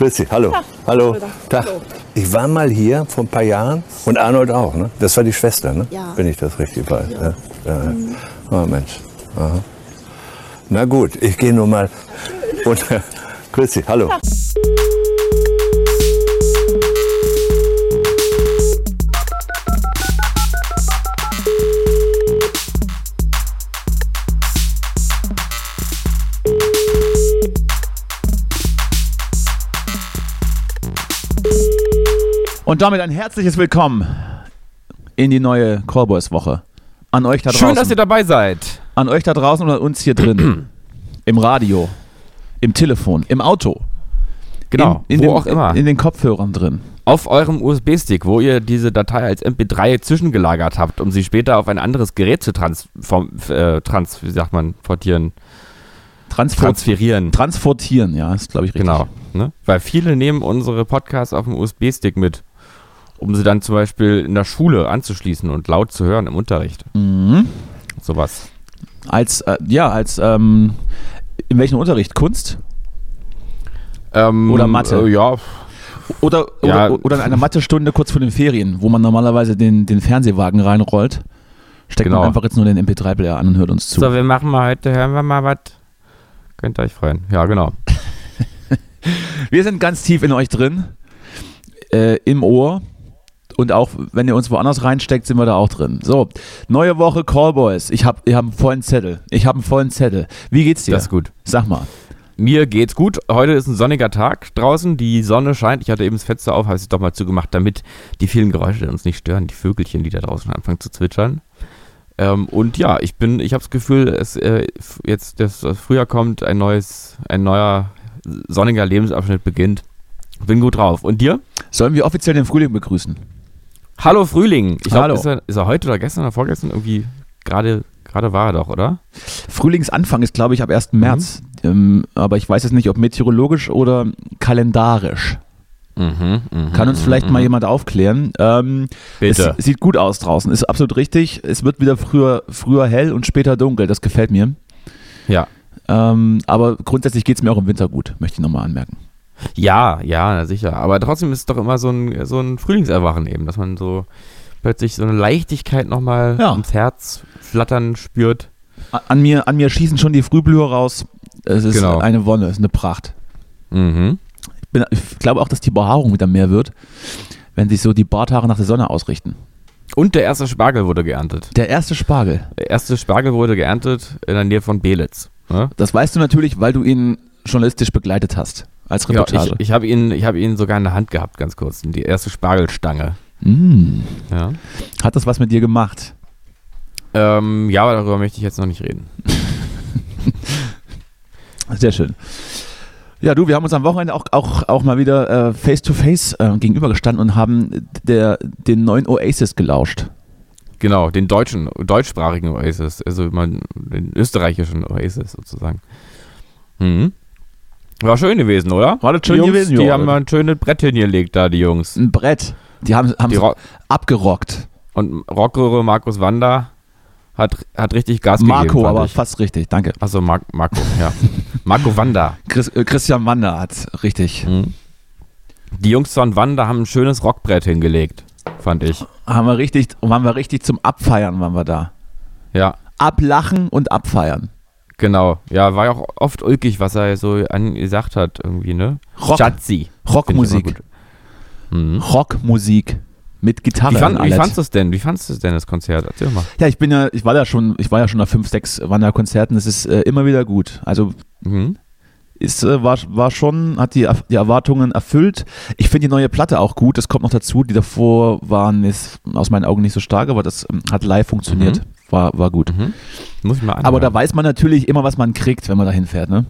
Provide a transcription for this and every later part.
Grüß hallo. hallo. Tag. Ich war mal hier vor ein paar Jahren und Arnold auch, ne? Das war die Schwester, ne? Ja. Wenn ich das richtig weiß. Ja. Ja. Oh Mensch. Aha. Na gut, ich gehe nur mal. Und, grüß hallo. Und damit ein herzliches Willkommen in die neue Callboys-Woche. An euch da draußen. Schön, dass ihr dabei seid. An euch da draußen und an uns hier drin. Im Radio, im Telefon, im Auto. Genau, in, in wo dem, auch immer. In, den Kopfhörern drin. Auf eurem USB-Stick, wo ihr diese Datei als MP3 zwischengelagert habt, um sie später auf ein anderes Gerät zu transform, äh, trans, wie sagt man, portieren, Transfer transferieren. transportieren, ja, ist glaube ich richtig. Genau. Ne? Weil viele nehmen unsere Podcasts auf dem USB-Stick mit, um sie dann zum Beispiel in der Schule anzuschließen und laut zu hören im Unterricht. Mhm. Sowas. Als, äh, ja, als, ähm, in welchem Unterricht? Kunst? Ähm, Oder Mathe. Äh, ja, Oder, Ja. oder, oder in einer Mathestunde kurz vor den Ferien, wo man normalerweise den, den Fernsehwagen reinrollt. Steckt Genau. man einfach jetzt nur den MP3-Player an und hört uns zu. so, wir machen mal heute, hören wir mal was. Könnt ihr euch freuen. Ja, genau. Wir sind ganz tief in euch drin, äh, im Ohr. Und auch wenn ihr uns woanders reinsteckt, sind wir da auch drin. So, neue Woche Callboys. Ich habe ich hab einen vollen Zettel. Ich habe einen vollen Zettel. Wie geht's dir? Das ist gut. Sag mal. Mir geht's gut. Heute ist ein sonniger Tag draußen. Die Sonne scheint. Ich hatte eben das Fenster auf, habe es doch mal zugemacht, damit die vielen Geräusche uns nicht stören. Die Vögelchen, die da draußen anfangen zu zwitschern. Ähm, und ja, ich bin, ich habe das Gefühl, es äh, jetzt das Frühjahr kommt, ein neues, ein neuer sonniger Lebensabschnitt beginnt. Bin gut drauf. Und dir? Sollen wir offiziell den Frühling begrüßen? Hallo Frühling. Ich glaube, ist er, ist er heute oder gestern oder vorgestern irgendwie gerade gerade war er doch, oder? Frühlingsanfang ist, glaube ich, ab 1. Mhm. März. Ähm, aber ich weiß jetzt nicht, ob meteorologisch oder kalendarisch. Mhm, mhm, Kann uns mhm, vielleicht mhm. mal jemand aufklären. Ähm, Bitte. Es sieht gut aus draußen. Ist absolut richtig. Es wird wieder früher, früher hell und später dunkel. Das gefällt mir. Ja. Ähm, aber grundsätzlich geht es mir auch im Winter gut, möchte ich nochmal anmerken. Ja, ja, sicher. Aber trotzdem ist es doch immer so ein, so ein Frühlingserwachen eben, dass man so plötzlich so eine Leichtigkeit nochmal Ja. ins Herz flattern spürt. An mir, an mir schießen schon die Frühblüher raus. Es ist Genau. eine Wonne, es ist eine Pracht. Mhm. Ich, bin, ich glaube auch, dass die Behaarung wieder mehr wird, wenn sich so die Barthaare nach der Sonne ausrichten. Und der erste Spargel wurde geerntet. Der erste Spargel. Der erste Spargel wurde geerntet in der Nähe von Belitz. Ne? Das weißt du natürlich, weil du ihn journalistisch begleitet hast. Als Ja, Reportage. ich ich habe ihn, ich hab ihn sogar in der Hand gehabt, ganz kurz. Die erste Spargelstange. Mm. Ja, Hat das was mit dir gemacht? ähm, ja aber darüber möchte ich jetzt noch nicht reden. Sehr schön. Ja, du, wir haben uns am Wochenende auch, auch, auch mal wieder äh, face-to-face äh, gegenübergestanden und haben der, den neuen Oasis gelauscht. Genau, den deutschen, deutschsprachigen Oasis, also den österreichischen Oasis sozusagen. Mhm. War schön gewesen, oder? War das schön die Jungs, gewesen, Die ja. haben mal ein schönes Brett hingelegt da, die Jungs. Ein Brett. Die haben Die es Ro abgerockt. und Rockröhre Markus Wander hat, hat richtig Gas Marco, gegeben. fand aber ich. fast richtig, danke. Achso, Mar Marco, ja. Marco Wander. Chris, äh, Christian Wander hat richtig. Mhm. Die Jungs von Wander haben ein schönes Rockbrett hingelegt, fand ich. Haben wir richtig, waren wir richtig zum Abfeiern, waren wir da. Ja, Ablachen und abfeiern. Genau. Ja, war ja auch oft ulkig, was er so angesagt hat, irgendwie, ne? Rock, Schatzi. Rockmusik. Mhm. Rockmusik mit Gitarre. Wie, fand, wie fandst du es denn? Wie fandst du denn, das Konzert? Erzähl mal. Ja, ich bin ja, ich war ja schon, ich war ja schon auf fünf, sechs Wanderkonzerten. Es ist äh, immer wieder gut. Also Mhm. ist, äh, war, war schon, hat die, die Erwartungen erfüllt. Ich finde die neue Platte auch gut. Das kommt noch dazu. Die davor waren ist aus meinen Augen nicht so stark, aber das ähm, hat live funktioniert. War, war gut. Mhm. Muss ich mal anhören. Aber da weiß man natürlich immer, was man kriegt, wenn man dahin fährt. Ne?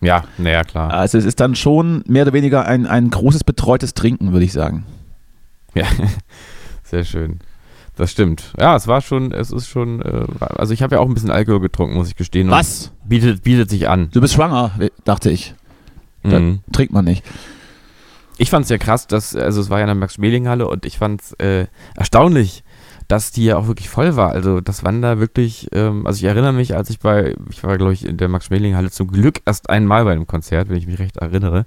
Ja, naja, klar. Also es ist dann schon mehr oder weniger ein, ein großes betreutes Trinken, würde ich sagen. Ja, sehr schön. Das stimmt. Ja, es war schon, es ist schon, äh, also ich habe ja auch ein bisschen Alkohol getrunken, muss ich gestehen. Was? Bietet, bietet sich an. Du bist schwanger, dachte ich. Da Mhm. trinkt man nicht. Ich fand es ja krass, dass, also es war ja in der Max-Schmeling-Halle und ich fand es äh, erstaunlich, dass die ja auch wirklich voll war. Also das waren da wirklich, ähm, also ich erinnere mich, als ich bei, ich war glaube ich in der Max-Schmeling-Halle zum Glück erst einmal bei einem Konzert, wenn ich mich recht erinnere.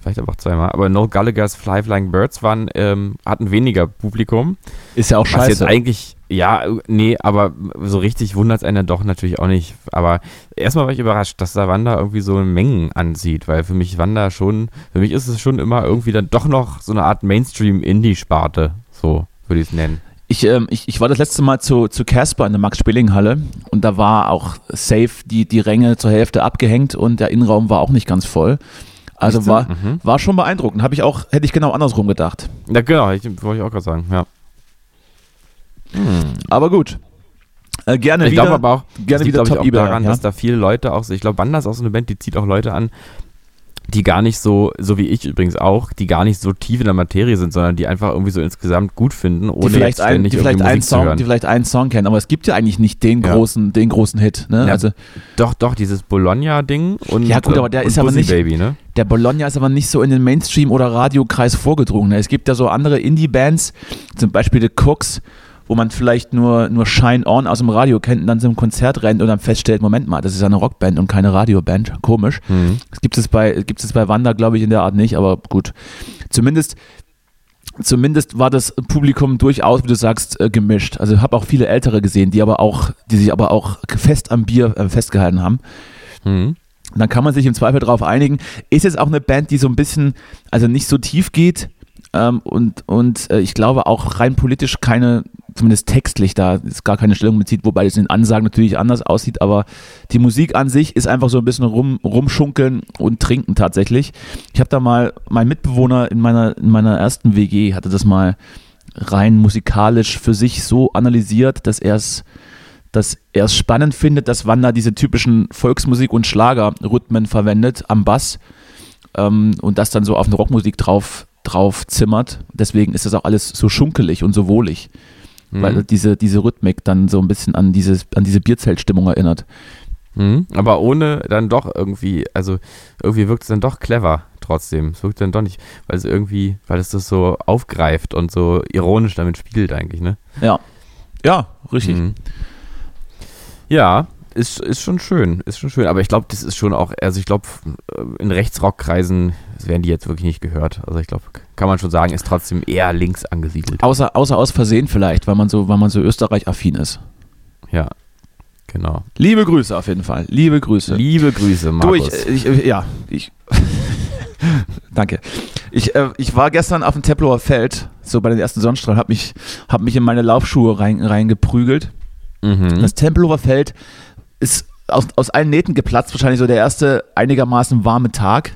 vielleicht aber auch zweimal. Aber No Gallagher's Fly Flying Birds waren, ähm, hatten weniger Publikum. Ist ja auch Was jetzt scheiße. eigentlich, ja, nee, aber so richtig wundert es einen doch natürlich auch nicht. Aber erstmal war ich überrascht, dass da Wanda irgendwie so Mengen anzieht, weil für mich Wanda schon, für mich ist es schon immer irgendwie dann doch noch so eine Art Mainstream-Indie-Sparte. So würde ich es nennen. Ich, ähm, ich, ich war das letzte Mal zu, zu Casper in der Max-Spilling-Halle und da war auch safe die, die Ränge zur Hälfte abgehängt und der Innenraum war auch nicht ganz voll. Also war, Mhm. war schon beeindruckend. Habe ich auch, hätte ich genau andersrum gedacht. Ja, genau, ich, wollte ich auch gerade sagen, ja. Aber gut. Äh, gerne Ich wieder. glaube aber auch, gerne liegt, wieder glaube ich, Top auch daran, ja? dass da viele Leute auch, ich glaube, Wanda ist auch so eine Band, die zieht auch Leute an, die gar nicht so, so wie ich übrigens auch, die gar nicht so tief in der Materie sind, sondern die einfach irgendwie so insgesamt gut finden, ohne die vielleicht, ein, die, vielleicht einen Song, die vielleicht einen Song kennen, aber es gibt ja eigentlich nicht den Ja. großen, den großen Hit. Ne? Ja, Also Doch, doch, dieses Bologna-Ding und Ja, gut, aber der ist aber nicht- Baby, ne? der Bologna ist aber nicht so in den Mainstream- oder Radiokreis vorgedrungen. ne? Es gibt ja so andere Indie-Bands, zum Beispiel The Cooks, wo man vielleicht nur, nur Shine On aus dem Radio kennt und dann zum Konzert rennt und dann feststellt, Moment mal, das ist ja eine Rockband und keine Radioband. Komisch. Mhm. Das gibt es bei, gibt es bei Wanda, glaube ich, in der Art nicht, aber gut. Zumindest, zumindest war das Publikum durchaus, wie du sagst, äh, gemischt. Also ich habe auch viele Ältere gesehen, die aber auch, die sich aber auch fest am Bier äh, festgehalten haben. Mhm. Dann kann man sich im Zweifel darauf einigen. Ist jetzt auch eine Band, die so ein bisschen, also nicht so tief geht ähm, und, und äh, ich glaube auch rein politisch keine, zumindest textlich da, ist gar keine Stellung bezieht, wobei das in den Ansagen natürlich anders aussieht, aber die Musik an sich ist einfach so ein bisschen rum, rumschunkeln und trinken tatsächlich. Ich habe da mal, mein Mitbewohner in meiner, in meiner ersten WG hatte das mal rein musikalisch für sich so analysiert, dass er es dass er es spannend findet, dass Wanda diese typischen Volksmusik- und Schlagerrhythmen verwendet am Bass ähm, und das dann so auf eine Rockmusik drauf, drauf zimmert. Deswegen ist das auch alles so schunkelig und so wohlig, Mhm. weil diese, diese Rhythmik dann so ein bisschen an, dieses, an diese Bierzeltstimmung erinnert. Mhm. Aber ohne dann doch irgendwie, also irgendwie wirkt es dann doch clever trotzdem. Es wirkt dann doch nicht, weil es irgendwie, weil es das so aufgreift und so ironisch damit spielt eigentlich, ne? Ja. Ja, richtig. Mhm. Ja, ist, ist schon schön, ist schon schön. Aber ich glaube, das ist schon auch, also ich glaube, in Rechtsrockkreisen werden die jetzt wirklich nicht gehört. Also ich glaube, kann man schon sagen, ist trotzdem eher links angesiedelt. Außer, außer aus Versehen vielleicht, weil man so, weil man so Österreich-affin ist. Ja, genau. Liebe Grüße auf jeden Fall. Liebe Grüße. Liebe Grüße, Du, Markus. ich, ich, ja, ich. Danke. Ich, äh, ich war gestern auf dem Tempelhofer Feld, so bei den ersten Sonnenstrahlen, habe mich, hab mich in meine Laufschuhe rein, reingeprügelt. mhm. Das Tempelhofer Feld ist aus, aus allen Nähten geplatzt, wahrscheinlich so der erste einigermaßen warme Tag.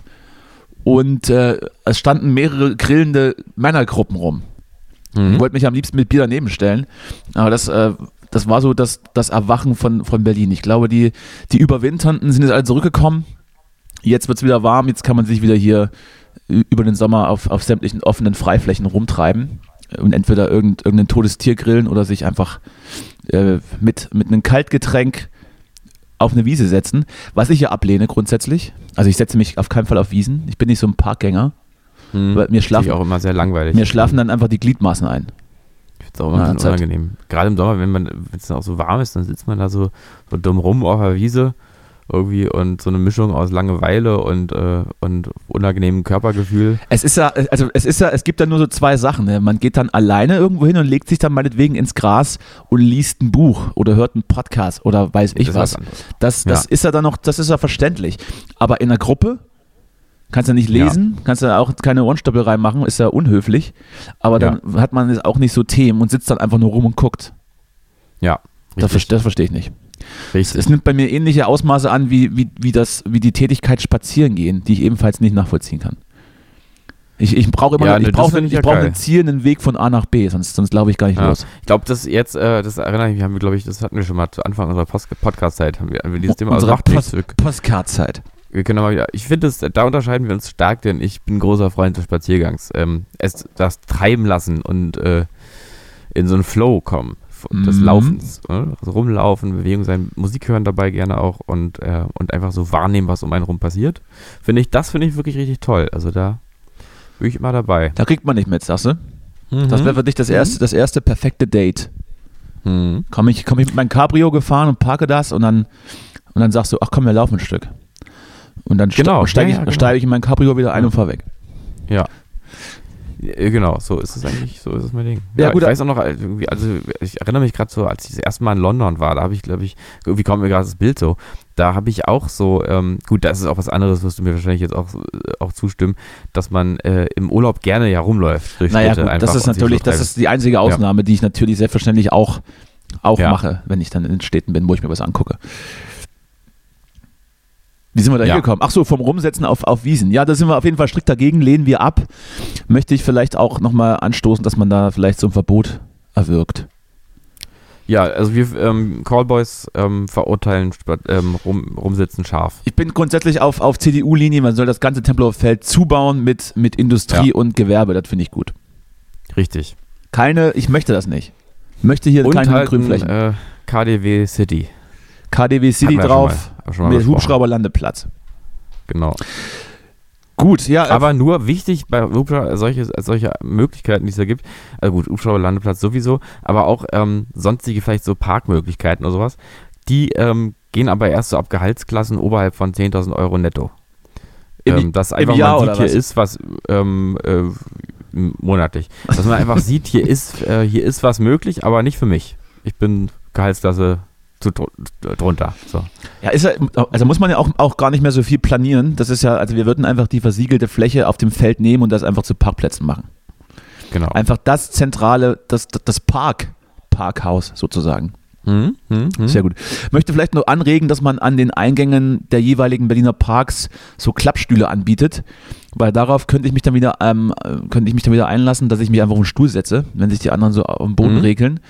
Und äh, es standen mehrere grillende Männergruppen rum. Mhm. Ich wollte mich am liebsten mit Bier daneben stellen. Aber das, äh, das war so das, das Erwachen von, von Berlin. Ich glaube, die, die Überwinternden sind jetzt alle zurückgekommen. Jetzt wird es wieder warm, jetzt kann man sich wieder hier über den Sommer auf, auf sämtlichen offenen Freiflächen rumtreiben und entweder irgend, irgendein totes Tier grillen oder sich einfach äh, mit, mit einem Kaltgetränk auf eine Wiese setzen, was ich ja ablehne grundsätzlich. Also ich setze mich auf keinen Fall auf Wiesen. Ich bin nicht so ein Parkgänger. Mhm. Weil mir schlafen, auch immer sehr langweilig. mir schlafen dann einfach die Gliedmaßen ein. Ich finde es auch immer Ja, unangenehm. Gerade im Sommer, wenn man, wenn es dann auch so warm ist, dann sitzt man da so, so dumm rum auf der Wiese irgendwie und so eine Mischung aus Langeweile und, äh, und unangenehmem Körpergefühl. Es ist ja, also es ist ja, es gibt da nur so zwei Sachen. Ne? Man geht dann alleine irgendwo hin und legt sich dann meinetwegen ins Gras und liest ein Buch oder hört einen Podcast oder weiß ich Das was. Das, das Ja. ist ja dann noch, das ist ja verständlich. Aber in einer Gruppe kannst du nicht lesen, kannst du auch keine Ohrenstoppel reinmachen, ist ja unhöflich. Aber dann hat man jetzt auch nicht so Themen und sitzt dann einfach nur rum und guckt. Ja, Das, richtig. das verstehe ich nicht. Richtig. Es nimmt bei mir ähnliche Ausmaße an, wie, wie, wie, das, wie die Tätigkeit spazieren gehen, die ich ebenfalls nicht nachvollziehen kann. Ich, ich brauche immer Ja, ich find einen, ich ja brauche geil. einen Ziel, einen Weg von A nach B, sonst, sonst laufe ich gar nicht Ja. los. Ich glaube, das jetzt, äh, das erinnere ich mich, haben wir, glaube ich, das hatten wir schon mal zu Anfang unserer Post Podcast-Zeit, haben wir, haben wir dieses Thema, also Unsere Post- wir, Postcard-Zeit. mal wieder, ich finde, das- da unterscheiden wir uns stark, denn ich bin großer Freund des Spaziergangs. Ähm, es, das Treiben lassen und äh, in so einen Flow kommen, des Mhm. Laufens, äh, also rumlaufen, Bewegung sein, Musik hören dabei gerne auch und, äh, und einfach so wahrnehmen, was um einen rum passiert. Finde ich, das finde ich wirklich richtig toll. Also da bin ich immer dabei. Da kriegt man nicht mit, sagst du? Das wäre für dich das erste, das erste perfekte Date. Mhm. Komme ich, komm ich mit meinem Cabrio gefahren und parke das und dann, und dann sagst du, ach komm, wir laufen ein Stück. Und dann Genau, steige ich, ja, ja, genau. steig ich in mein Cabrio wieder ein und fahr weg. Ja. Genau, so ist es eigentlich, so ist es mein Ding. Ja, gut, ich weiß auch noch, äh, also ich erinnere mich gerade so, als ich das erste Mal in London war, da habe ich, glaube ich, irgendwie kommt mir gerade das Bild so, da habe ich auch so, ähm, gut, das ist auch was anderes, wirst du mir wahrscheinlich jetzt auch, äh, auch zustimmen, dass man äh, im Urlaub gerne ja rumläuft durch Naja, Städte gut, das ist natürlich, das ist die einzige Ausnahme, die ich natürlich selbstverständlich auch, auch Ja. mache, wenn ich dann in Städten bin, wo ich mir was angucke. Wie sind wir da Ja. hingekommen? Ach so, vom Rumsetzen auf, auf Wiesen. Ja, da sind wir auf jeden Fall strikt dagegen, lehnen wir ab. Möchte ich vielleicht auch nochmal anstoßen, dass man da vielleicht so ein Verbot erwirkt. Ja, also wir ähm, Callboys ähm, verurteilen ähm, rum, rumsitzen scharf. Ich bin grundsätzlich auf, auf CDU-Linie, man soll das ganze Tempelhofer Feld zubauen mit, mit Industrie Ja. und Gewerbe, das finde ich gut. Richtig. Keine, ich möchte das nicht. Ich möchte hier Und keine halt Grünflächen. ein, äh, KDW City. KDW City drauf, schon mal- schon mit. Hubschrauberlandeplatz. Genau. Gut, ja. äh, Aber nur wichtig bei Hubschrauber, solche, solche Möglichkeiten, die es da gibt, also gut, Hubschrauberlandeplatz sowieso, aber auch ähm, sonstige vielleicht so Parkmöglichkeiten oder sowas, die ähm, gehen aber erst so ab Gehaltsklassen oberhalb von 10.000 Euro netto. Im- ähm, dass einfach Jahr man sieht, hier ist was ähm, äh, monatlich. Dass man einfach sieht, hier ist, äh, hier ist was möglich, aber nicht für mich. Ich bin Gehaltsklasse zu dr drunter. So. Ja, ist ja, also muss man ja auch, auch gar nicht mehr so viel planieren. Das ist ja, also wir würden einfach die versiegelte Fläche auf dem Feld nehmen und das einfach zu Parkplätzen machen. Genau. Einfach das zentrale, das, das Park, Parkhaus sozusagen. Hm, hm, hm. Sehr gut. Möchte vielleicht nur anregen, dass man an den Eingängen der jeweiligen Berliner Parks so Klappstühle anbietet, weil darauf könnte ich mich dann wieder, ähm, äh, könnte ich mich dann wieder einlassen, dass ich mich einfach auf den Stuhl setze, wenn sich die anderen so am Boden Mhm. regeln.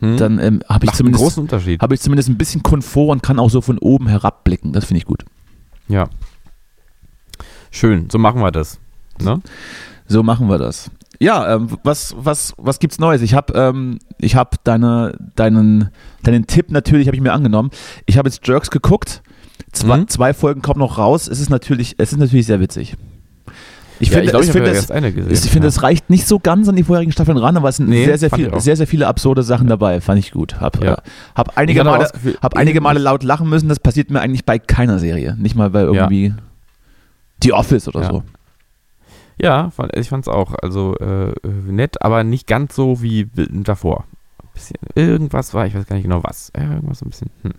Hm. Dann ähm, habe ich zumindest großen Unterschied. habe ich zumindest ein bisschen Komfort und kann auch so von oben herabblicken. Das finde ich gut. Ja. Schön, so machen wir das. Ne? So machen wir das. Ja, ähm, was, was, was gibt's Neues? Ich habe ähm, ich hab deine, deinen, deinen Tipp natürlich habe ich mir angenommen. Ich habe jetzt Jerks geguckt. Zwei, Mhm. zwei Folgen kommen noch raus. Es ist natürlich, es ist natürlich sehr witzig. Ich ja, finde, ich ich erst eine gesehen. ich finde, ja. es reicht nicht so ganz an die vorherigen Staffeln ran, aber es sind Nee, sehr, sehr, viel, sehr, sehr viele absurde Sachen dabei. Fand ich gut. Hab, Ja. äh, hab einige, Male, das hab einige Male laut lachen müssen. Das passiert mir eigentlich bei keiner Serie. Nicht mal bei irgendwie The Office oder so. Ja, ich fand es auch. Also äh, nett, aber nicht ganz so wie davor. Bisschen, irgendwas war, ich weiß gar nicht genau was. Irgendwas so ein bisschen. Hm.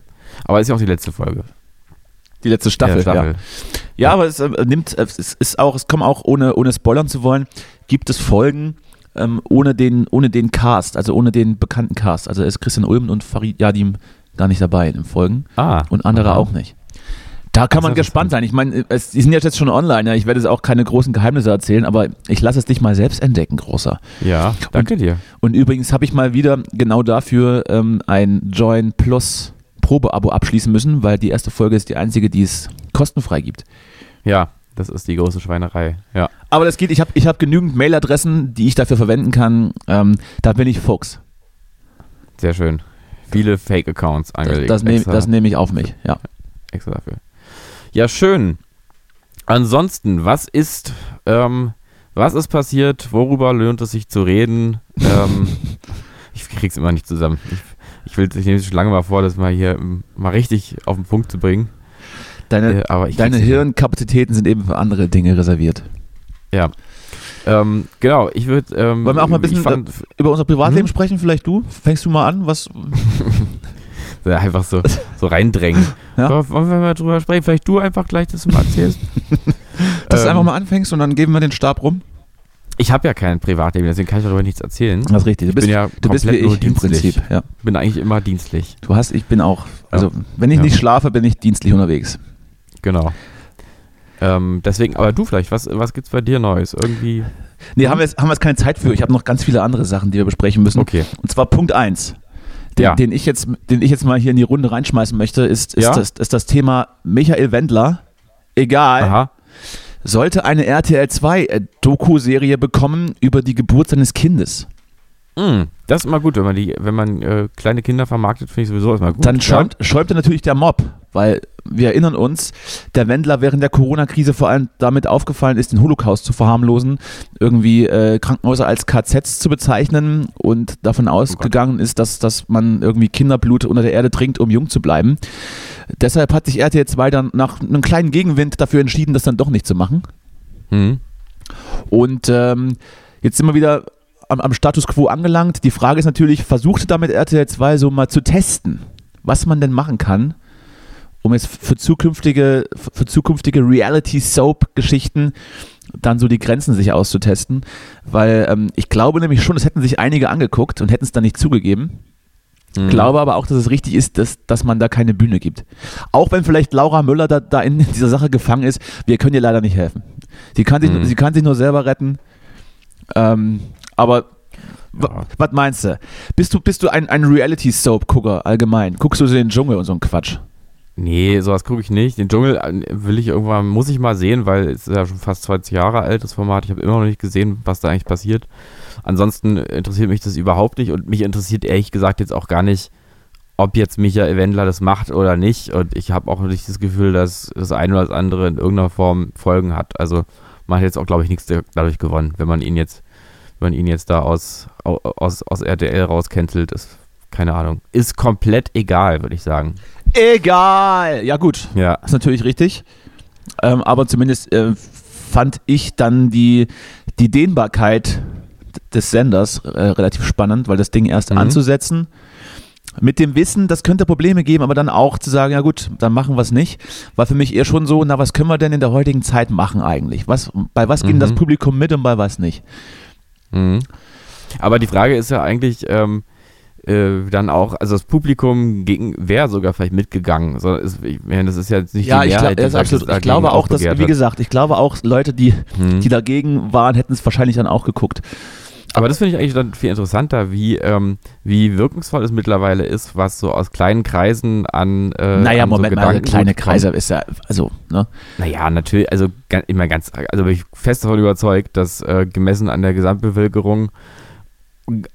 Aber ist ja auch die letzte Folge. Die letzte Staffel. der Ja. Ja, aber es äh, nimmt, äh, es ist auch, es kommen auch, ohne, ohne spoilern zu wollen, gibt es Folgen ähm, ohne, den, ohne den Cast, also ohne den bekannten Cast. Also ist Christian Ulm und Farid Yadim gar nicht dabei in den Folgen Ah. und andere aha. auch nicht. Da kann Das man gespannt sein. Ich meine, es- die sind jetzt schon online, ja. ich werde jetzt auch keine großen Geheimnisse erzählen, aber ich lasse es dich mal selbst entdecken, großer. Ja, danke dir. Und übrigens habe ich mal wieder genau dafür ähm, ein Join Plus Probeabo abschließen müssen, weil die erste Folge ist die einzige, die es kostenfrei gibt. Ja, das ist die große Schweinerei. Ja. Aber das geht, ich habe ich hab genügend Mailadressen, die ich dafür verwenden kann. Ähm, da bin ich Fuchs. Sehr schön. Viele Fake-Accounts angelegt. das nehme das nehm ich auf mich, ja. extra dafür. Ja, schön. Ansonsten, was ist, ähm, was ist passiert? Worüber lohnt es sich zu reden? ähm, ich krieg's immer nicht zusammen. Ich, ich will, ich nehme es schon lange mal vor, das mal hier ähm, mal richtig auf den Punkt zu bringen. Deine, Äh, deine. Hirnkapazitäten sind eben für andere Dinge reserviert. Ja. Ähm, genau, ich würde. Ähm, Wollen wir auch mal ein bisschen fand, Über unser Privatleben Mhm. sprechen, vielleicht du? Fängst du mal an? Was? äh, einfach so, so reindrängen. Ja. So, Wollen wir mal drüber sprechen? Vielleicht du einfach gleich das mal erzählst. Dass du Ähm, einfach mal anfängst und dann geben wir den Stab rum? Ich habe ja kein Privatleben, deswegen kann ich darüber nichts erzählen. Das ist richtig. Du Ich bist, bin ja du bist wie ich im. Prinzip. Ja. Bin eigentlich immer dienstlich. Du hast, ich bin auch, also wenn ich Ja. nicht schlafe, bin ich dienstlich unterwegs. Genau. Ähm, deswegen, aber du vielleicht, was, was gibt's bei dir Neues? Irgendwie. Nee, haben wir, jetzt, haben wir jetzt keine Zeit für. Ich habe noch ganz viele andere Sachen, die wir besprechen müssen. Okay. Und zwar Punkt 1, den, Ja. den, ich jetzt, den ich jetzt mal hier in die Runde reinschmeißen möchte, ist, ist, Ja. das, ist das Thema Michael Wendler. Egal, Aha. Sollte eine RTL 2 äh, Doku-Serie bekommen über die Geburt seines Kindes. Mm, das ist immer gut, wenn man die, wenn man äh, kleine Kinder vermarktet, finde ich sowieso erstmal gut. Dann schäumt, schäumte natürlich der Mob, weil wir erinnern uns, der Wendler während der Corona-Krise vor allem damit aufgefallen ist, den Holocaust zu verharmlosen, irgendwie äh, Krankenhäuser als KZs zu bezeichnen und davon ausgegangen ist, dass, dass man irgendwie Kinderblut unter der Erde trinkt, um jung zu bleiben. Deshalb hat sich RTL 2 dann nach einem kleinen Gegenwind dafür entschieden, das dann doch nicht zu machen. Hm. Und ähm, jetzt sind wir wieder am, am Status quo angelangt. Die Frage ist natürlich, versuchte damit RTL 2 so mal zu testen, was man denn machen kann, um jetzt für zukünftige, für zukünftige Reality-Soap-Geschichten dann so die Grenzen sich auszutesten, weil ähm, ich glaube nämlich schon, es hätten sich einige angeguckt und hätten es dann nicht zugegeben. Mhm. Glaube aber auch, dass es richtig ist, dass, dass man da keine Bühne gibt. Auch wenn vielleicht Laura Müller da, da in dieser Sache gefangen ist, wir können ihr leider nicht helfen. Sie kann sich, Mhm. sie kann sich nur selber retten. Ähm, aber Ja. was meinst du? Bist du, bist du ein, ein Reality-Soap-Gucker allgemein? Guckst du so den Dschungel und so ein Quatsch? Nee, sowas gucke ich nicht. Den Dschungel äh, will ich irgendwann, muss ich mal sehen, weil es ist ja schon fast 20 Jahre alt, das Format. Ich habe immer noch nicht gesehen, was da eigentlich passiert. Ansonsten interessiert mich das überhaupt nicht und mich interessiert ehrlich gesagt jetzt auch gar nicht, ob jetzt Michael Wendler das macht oder nicht. Und ich habe auch nicht das Gefühl, dass das eine oder das andere in irgendeiner Form Folgen hat. Also man hat jetzt auch, glaube ich, nichts dadurch gewonnen, wenn man ihn jetzt, man ihn jetzt da aus, aus, aus RTL rauscancelt. Ist, keine Ahnung. Ist komplett egal, würde ich sagen. Egal! Ja, gut. Ja. ist natürlich richtig. Ähm, aber zumindest äh, fand ich dann die, die Dehnbarkeit des Senders äh, relativ spannend, weil das Ding erst Mhm. anzusetzen mit dem Wissen, das könnte Probleme geben, aber dann auch zu sagen, ja gut, dann machen wir es nicht, war für mich eher schon so, na was können wir denn in der heutigen Zeit machen eigentlich? Was, bei was geht Mhm. das Publikum mit und bei was nicht? Mhm. Aber die Frage ist ja eigentlich ähm, äh, dann auch, also das Publikum gegen wer sogar vielleicht mitgegangen. So, ist, ich das ist ja jetzt nicht Ja, die ich, Mehrheit, glaub, das ist die absolut, ich glaube auch, dass, wie gesagt, ich glaube auch, Leute, die, Mhm. die dagegen waren, hätten es wahrscheinlich dann auch geguckt. Aber das finde ich eigentlich dann viel interessanter, wie, ähm, wie wirkungsvoll es mittlerweile ist, was so aus kleinen Kreisen an. Äh, naja, an so Moment mal, Gedankengut kleine. Kreise ist ja, also, ne? Naja, natürlich, also ga- immer ganz, also bin ich fest davon überzeugt, dass äh, gemessen an der Gesamtbevölkerung,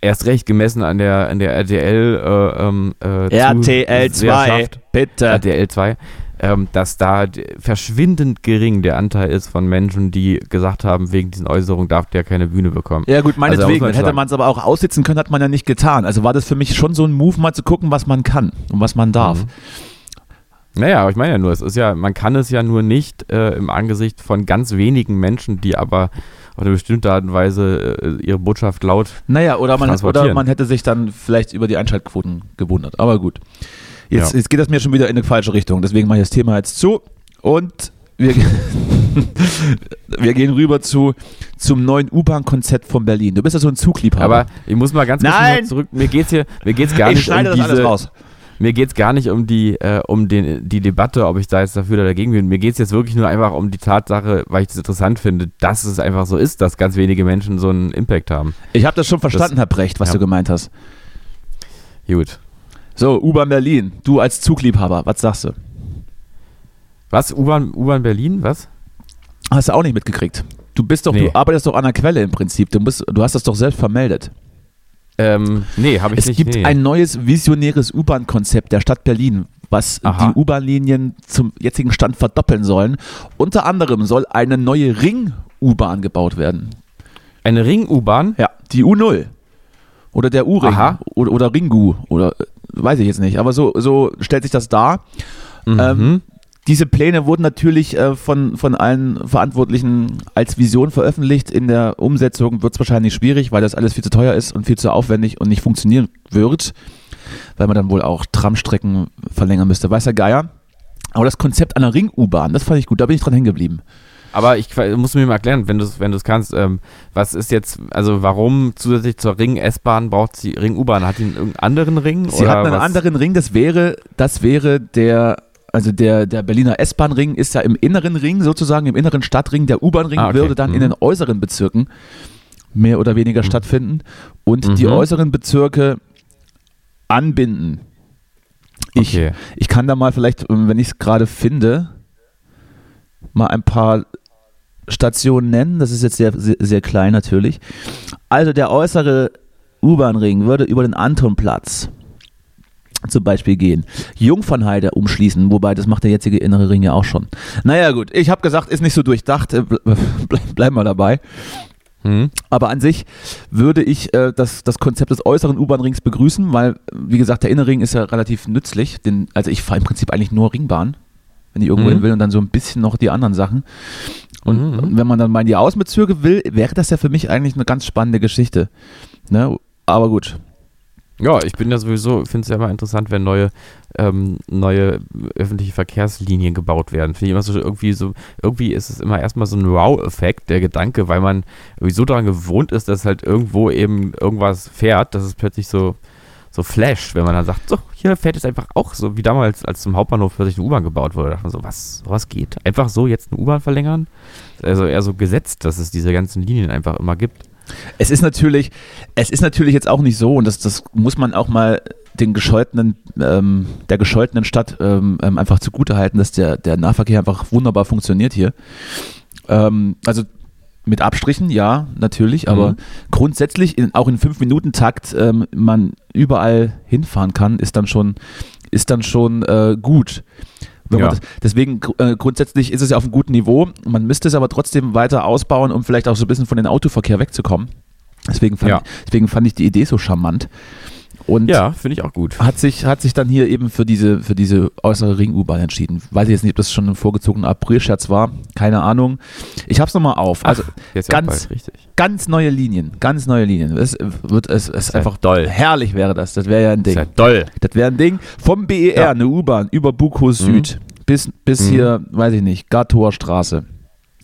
erst recht gemessen an der, an der RTL, äh, ähm, äh, RTL 2, Zuseherschaft, bitte. RTL 2, ähm, dass da verschwindend gering der Anteil ist von Menschen, die gesagt haben, wegen diesen Äußerungen darf der keine Bühne bekommen. Ja gut, Also meinetwegen, man dann hätte man es aber auch aussitzen können, hat man ja nicht getan. Also war das für mich schon so ein Move, mal zu gucken, was man kann und was man darf. Mhm. Naja, aber ich meine ja nur, es ist ja, man kann es ja nur nicht äh, im Angesicht von ganz wenigen Menschen, die aber auf eine bestimmte Art und Weise äh, ihre Botschaft laut Naja, oder man, oder man hätte sich dann vielleicht über die Einschaltquoten gewundert. Aber gut. Jetzt, Ja. jetzt geht das mir schon wieder in eine falsche Richtung. Deswegen mache ich das Thema jetzt zu und wir, wir gehen rüber zu, zum neuen U-Bahn-Konzept von Berlin. Du bist ja so ein Zugliebhaber. Aber ich muss mal ganz kurz zurück. Mir geht's hier, mir geht's gar ich nicht um das diese, alles raus. mir geht's gar nicht um die, äh, um den, die Debatte, ob ich da jetzt dafür oder dagegen bin. Mir geht's jetzt wirklich nur einfach um die Tatsache, weil ich das interessant finde, dass es einfach so ist, dass ganz wenige Menschen so einen Impact haben. Ich habe das schon verstanden, Herr Brecht, was ja. du gemeint hast. Gut. So, U-Bahn Berlin, du als Zugliebhaber, was sagst du? Was? U-Bahn, Berlin? Was? Hast du auch nicht mitgekriegt. Du bist doch, Nee. du arbeitest doch an der Quelle im Prinzip. Du, bist, du hast das doch selbst vermeldet. Ähm, nee, habe ich Es nicht. gibt nee. ein neues visionäres U-Bahn-Konzept der Stadt Berlin, was Aha. die U-Bahn-Linien zum jetzigen Stand verdoppeln sollen. Unter anderem soll eine neue Ring-U-Bahn gebaut werden. Eine Ring-U-Bahn? Ja, die U0. Oder der U-Ring. Oder, oder Ringu. Oder äh, weiß ich jetzt nicht. Aber so, so stellt sich das dar. Mhm. Ähm, diese Pläne wurden natürlich äh, von, von allen Verantwortlichen als Vision veröffentlicht. In der Umsetzung wird es wahrscheinlich schwierig, weil das alles viel zu teuer ist und viel zu aufwendig und nicht funktionieren wird, weil man dann wohl auch Tramstrecken verlängern müsste. Weiß der Geier. Aber das Konzept einer Ring-U-Bahn, das fand ich gut, da bin ich dran hängen geblieben. Aber ich muss mir mal erklären, wenn du es wenn du's kannst, ähm, was ist jetzt, also warum zusätzlich zur Ring-S-Bahn braucht sie Ring-U-Bahn? Hat die einen anderen Ring? Sie hatten einen was? anderen Ring, das wäre, das wäre der, also der, der Berliner S-Bahn-Ring ist ja im inneren Ring sozusagen, im inneren Stadtring. Der U-Bahn-Ring Ah, okay. würde dann in Mhm. den äußeren Bezirken mehr oder weniger stattfinden und die Mhm. äußeren Bezirke anbinden. Ich, Okay. ich kann da mal vielleicht, ähm, wenn ich es gerade finde, mal ein paar Stationen nennen. Das ist jetzt sehr, sehr, sehr klein natürlich. Also der äußere U-Bahn-Ring würde über den Antonplatz zum Beispiel gehen. Jungfernheide umschließen, wobei das macht der jetzige innere Ring ja auch schon. Naja gut, ich habe gesagt, ist nicht so durchdacht, äh, ble ble- bleiben wir dabei. Hm? Aber an sich würde ich äh, das, das Konzept des äußeren U-Bahn-Rings begrüßen, weil, wie gesagt, der innere Ring ist ja relativ nützlich. Den, also ich fahre im Prinzip eigentlich nur Ringbahn, wenn ich irgendwo Mhm. hin will und dann so ein bisschen noch die anderen Sachen. Und Mhm. wenn man dann mal in die Außenbezirke will, wäre das ja für mich eigentlich eine ganz spannende Geschichte. Ne? Aber gut. Ja, ich bin ja sowieso, finde es ja immer interessant, wenn neue, ähm, neue öffentliche Verkehrslinien gebaut werden. Finde ich immer so irgendwie so, irgendwie ist es immer erstmal so ein Wow-Effekt, der Gedanke, weil man irgendwie so daran gewohnt ist, dass halt irgendwo eben irgendwas fährt, dass es plötzlich so, so flasht, wenn man dann sagt, so, hier fährt jetzt einfach auch so, wie damals, als zum Hauptbahnhof plötzlich eine U-Bahn gebaut wurde. Da dachte man so, was, was geht? Einfach so jetzt eine U-Bahn verlängern? Also eher so gesetzt, dass es diese ganzen Linien einfach immer gibt. Es ist natürlich, es ist natürlich jetzt auch nicht so, und das, das muss man auch mal den gescholtenen, ähm, der gescholtenen Stadt ähm, ähm, einfach zugutehalten, dass der, der Nahverkehr einfach wunderbar funktioniert hier. Ähm, also mit Abstrichen, ja, natürlich, aber Mhm. grundsätzlich in, auch in fünf Minuten Takt ähm, man überall hinfahren kann, ist dann schon, ist dann schon äh, gut. Ja. das, deswegen äh, grundsätzlich ist es ja auf einem guten Niveau. Man müsste es aber trotzdem weiter ausbauen, um vielleicht auch so ein bisschen von den Autoverkehr wegzukommen. Deswegen fand, Ja. deswegen fand ich die Idee so charmant. Und Ja, finde ich auch gut. hat sich, hat sich dann hier eben für diese, für diese äußere Ring-U-Bahn entschieden. Weiß ich jetzt nicht, ob das schon ein vorgezogener Aprilscherz war. Keine Ahnung. Ich hab's nochmal auf. Also auch ganz- bald, richtig. ganz neue Linien, ganz neue Linien. Es wird es, es einfach doll. herrlich wäre das. Das wäre ja ein Ding. ja toll. Das wäre ein Ding. Vom BER, Ja. eine U-Bahn über Buchhaus Mhm. Süd bis, bis Mhm. hier, weiß ich nicht, Gartower Straße.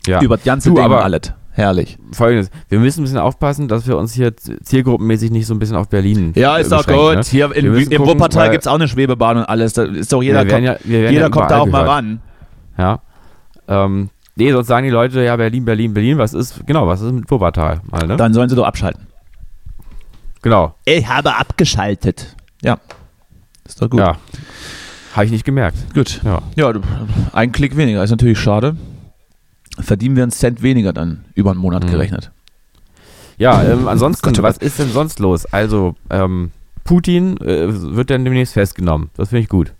Ja. Über das ganze Du, Ding aber- alles. Herrlich. Folgendes, wir müssen ein bisschen aufpassen, dass wir uns hier zielgruppenmäßig nicht so ein bisschen auf Berlin Ja, ist doch gut. Ne? Hier in, im gucken, Wuppertal gibt es auch eine Schwebebahn und alles. Da ist doch jeder, wir kommt, ja, jeder ja kommt da auch mal gehört. ran. Ja. Ähm, nee, sonst sagen die Leute, ja, Berlin, Berlin, Berlin, was ist, genau, was ist mit Wuppertal? Mal, ne? Dann sollen sie doch abschalten. genau, Ich habe abgeschaltet. Ja. Ist doch gut. ja. Habe ich nicht gemerkt. Gut. Ja. Ja, ein Klick weniger. Ist natürlich schade. Verdienen wir einen Cent weniger dann über einen Monat Mhm. gerechnet. Ja, ähm, ansonsten, oh was ist denn sonst los? Also, ähm, Putin äh, wird dann demnächst festgenommen. Das finde ich gut.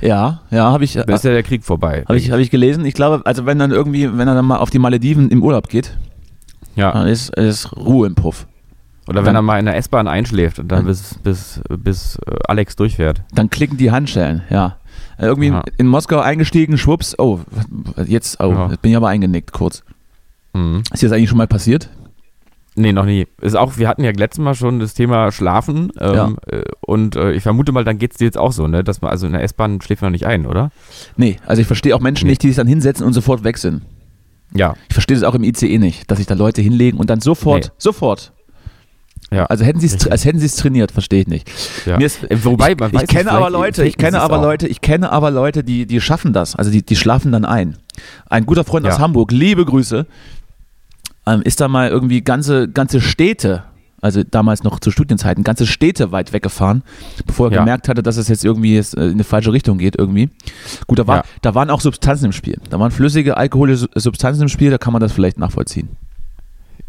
Ja, ja, habe ich, Dann ist ja der Krieg vorbei. hab ich, hab ich gelesen. Ich glaube, also wenn dann irgendwie, wenn er dann mal auf die Malediven im Urlaub geht, ja. dann ist, ist Ruhe im Puff. Oder wenn dann- er mal in der S-Bahn einschläft und dann Dann- bis, bis, bis äh, Alex durchfährt. Dann klicken die Handschellen, ja. Äh, Irgendwie Aha. in Moskau eingestiegen, schwupps, oh, jetzt, oh, Ja. jetzt bin ich aber eingenickt kurz. Mhm. Ist dir das eigentlich schon mal passiert? Nee, noch nie. Ist auch, wir hatten ja letztes Mal schon das Thema Schlafen. Ähm, äh, und äh, ich vermute mal, dann geht es dir jetzt auch so, ne? Dass man, also in der S-Bahn schläft man nicht ein, oder? Nee, also ich verstehe auch Menschen Nee. nicht, die sich dann hinsetzen und sofort weg sind. Ja. Ich verstehe das auch im ICE nicht, dass sich da Leute hinlegen und dann sofort, Nee. sofort. Ja. Also hätten sie es, als hätten sie es trainiert, verstehe ich nicht. ja. Ist, Äh, Wobei, ich, ich kenne aber Leute, ich kenne aber auch. Leute, ich kenne aber Leute, die, die schaffen das. Also die, die schlafen dann ein. Ein guter Freund Ja. aus Hamburg, liebe Grüße, ähm, ist da mal irgendwie ganze, ganze Städte, also damals noch zu Studienzeiten, ganze Städte weit weggefahren, bevor er gemerkt hatte, dass es jetzt irgendwie jetzt, äh, in eine falsche Richtung geht irgendwie. Gut, da, war, da waren auch Substanzen im Spiel. Da waren flüssige alkoholische Substanzen im Spiel, da kann man das vielleicht nachvollziehen.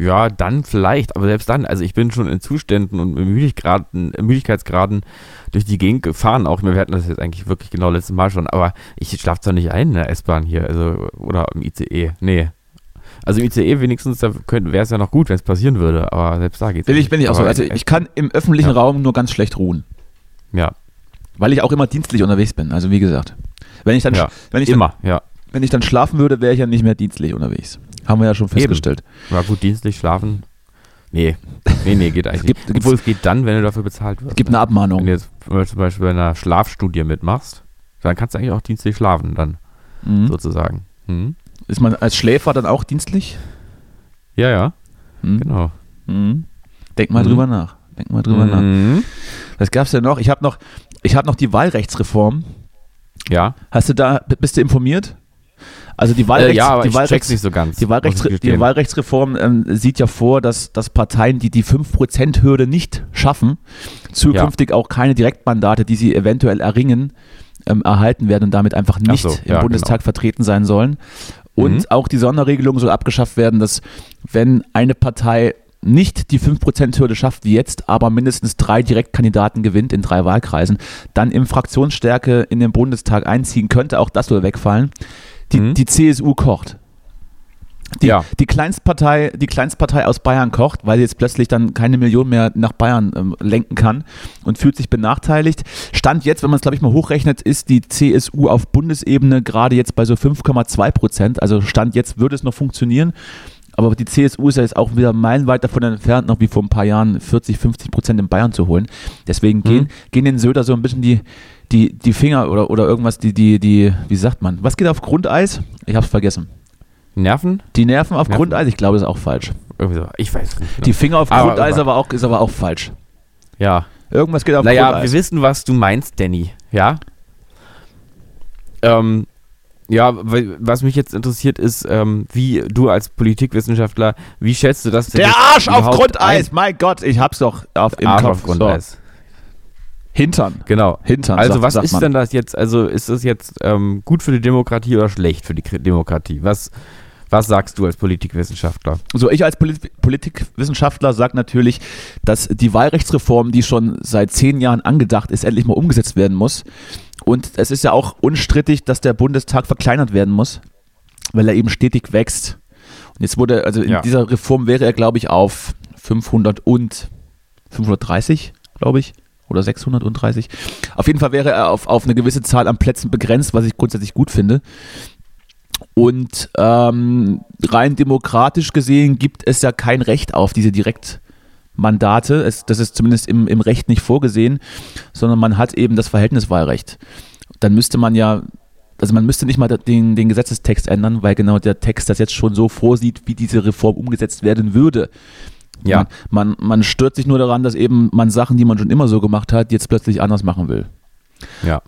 Ja, dann vielleicht, aber selbst dann, also ich bin schon in Zuständen und Müdigkeitsgraden durch die Gegend gefahren, auch wir hatten das jetzt eigentlich wirklich genau letztes Mal schon, aber ich schlafe zwar nicht ein in der S-Bahn hier, also oder im ICE, nee. Also im ICE wenigstens, da wäre es ja noch gut, wenn es passieren würde, aber selbst da geht's Will ja ich, bin ich auch so. Also ich kann im öffentlichen Ja. Raum nur ganz schlecht ruhen. Ja, Weil ich auch immer dienstlich unterwegs bin. Also wie gesagt. Wenn ich dann, ja, wenn ich dann, immer, ja. wenn ich dann schlafen würde, wäre ich ja nicht mehr dienstlich unterwegs. Haben wir ja schon festgestellt. War gut dienstlich schlafen. Nee, nee, nee, geht eigentlich gibt- nicht. Obwohl es geht dann, wenn du dafür bezahlt wirst. Es gibt eine Wenn Abmahnung. du jetzt zum Beispiel bei einer Schlafstudie mitmachst, dann kannst du eigentlich auch dienstlich schlafen, dann Mhm. sozusagen. Hm? Ist man als Schläfer dann auch dienstlich? Ja, ja, Mhm. genau. Mhm. Denk mal Mhm. drüber nach. Denk mal drüber nach. Mhm. Was gab's denn noch? Ich habe noch, ich hab noch die Wahlrechtsreform. Ja, Hast du da, bist du informiert? Also die, Wahlrechts, äh, ja, die, Wahlrechts, so ganz. die, Wahlrechts, die. Wahlrechtsreform ähm, sieht ja vor, dass, dass Parteien, die die 5%-Hürde nicht schaffen, zukünftig auch keine Direktmandate, die sie eventuell erringen, ähm, erhalten werden und damit einfach nicht so, im ja, Bundestag vertreten sein sollen. Und Mhm. auch die Sonderregelung soll abgeschafft werden, dass wenn eine Partei nicht die 5%-Hürde schafft wie jetzt, aber mindestens drei Direktkandidaten gewinnt in drei Wahlkreisen, dann im Fraktionsstärke in den Bundestag einziehen könnte. Auch das soll wegfallen. Die, Mhm. die CSU kocht. Die, Ja. die, Kleinstpartei, die Kleinstpartei aus Bayern kocht, weil sie jetzt plötzlich dann keine Million mehr nach Bayern ähm, lenken kann und fühlt sich benachteiligt. Stand jetzt, wenn man es glaube ich mal hochrechnet, ist die CSU auf Bundesebene gerade jetzt bei so 5,2 Prozent. Also Stand jetzt würde es noch funktionieren. Aber die CSU ist ja jetzt auch wieder meilenweit davon entfernt, noch wie vor ein paar Jahren 40, 50 Prozent in Bayern zu holen. Deswegen gehen, gehen den Söder so ein bisschen die, die, die Finger oder, oder irgendwas, die, die, die, wie sagt man, was geht auf Grundeis? Ich hab's vergessen. Nerven? Die Nerven auf Nerven. Grundeis, ich glaube, ist auch falsch. Irgendwie so. Ich weiß nicht. Genau. Die Finger auf Aber- Grundeis aber- auch, ist aber auch falsch. ja. Irgendwas geht auf Naja, wir Grundeis. wissen, was du meinst, Danny. Ja? Ähm, ja, was mich jetzt interessiert ist, ähm, wie du als Politikwissenschaftler, wie schätzt du das denn Der Arsch auf Grundeis, mein Gott, ich hab's doch auf, ein? im Arsch Kopf. auf Grundeis. So. Hintern. Genau. Hintern. Also sagt- was sagt ist man. denn das jetzt, also ist das jetzt ähm, gut für die Demokratie oder schlecht für die Demokratie? Was, was sagst du als Politikwissenschaftler? So, ich als Polit Politikwissenschaftler sage natürlich, dass die Wahlrechtsreform, die schon seit zehn Jahren angedacht ist, endlich mal umgesetzt werden muss. Und es ist ja auch unstrittig, dass der Bundestag verkleinert werden muss, weil er eben stetig wächst. Und jetzt wurde, also in Ja. dieser Reform wäre er, glaube ich, auf 500 und 530, glaube ich, oder 630. Auf jeden Fall wäre er auf, auf eine gewisse Zahl an Plätzen begrenzt, was ich grundsätzlich gut finde. Und ähm, rein demokratisch gesehen gibt es ja kein Recht auf diese Direktmandate. Es, das ist zumindest im, im Recht nicht vorgesehen, sondern man hat eben das Verhältniswahlrecht. Dann müsste man ja, also man müsste nicht mal den, den Gesetzestext ändern, weil genau der Text das jetzt schon so vorsieht, wie diese Reform umgesetzt werden würde. Ja. Man, man, man stört sich nur daran, dass eben man Sachen, die man schon immer so gemacht hat, jetzt plötzlich anders machen will Ja.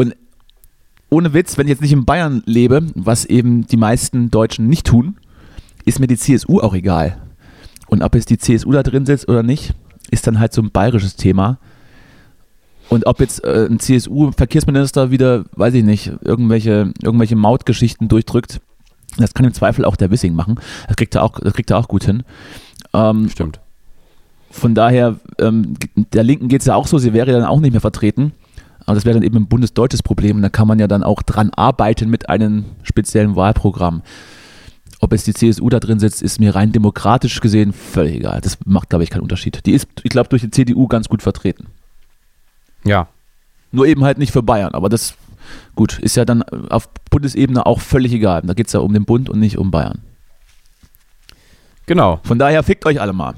ohne Witz, wenn ich jetzt nicht in Bayern lebe, was eben die meisten Deutschen nicht tun, ist mir die CSU auch egal. Und ob jetzt die CSU da drin sitzt oder nicht, ist dann halt so ein bayerisches Thema. Und ob jetzt äh, ein CSU-Verkehrsminister wieder, weiß ich nicht, irgendwelche, irgendwelche Mautgeschichten durchdrückt, das kann im Zweifel auch der Wissing machen. Das kriegt er auch, das kriegt er auch gut hin. Ähm, Stimmt. Von daher, ähm, der Linken geht es ja auch so, sie wäre ja dann auch nicht mehr vertreten. Aber das wäre dann eben ein bundesdeutsches Problem. Und da kann man ja dann auch dran arbeiten mit einem speziellen Wahlprogramm. Ob jetzt die CSU da drin sitzt, ist mir rein demokratisch gesehen völlig egal. Das macht, glaube ich, keinen Unterschied. Die ist, ich glaube, durch die CDU ganz gut vertreten. Ja. Nur eben halt nicht für Bayern. Aber das, gut, ist ja dann auf Bundesebene auch völlig egal. Da geht es ja um den Bund und nicht um Bayern. Genau. Von daher fickt euch alle mal.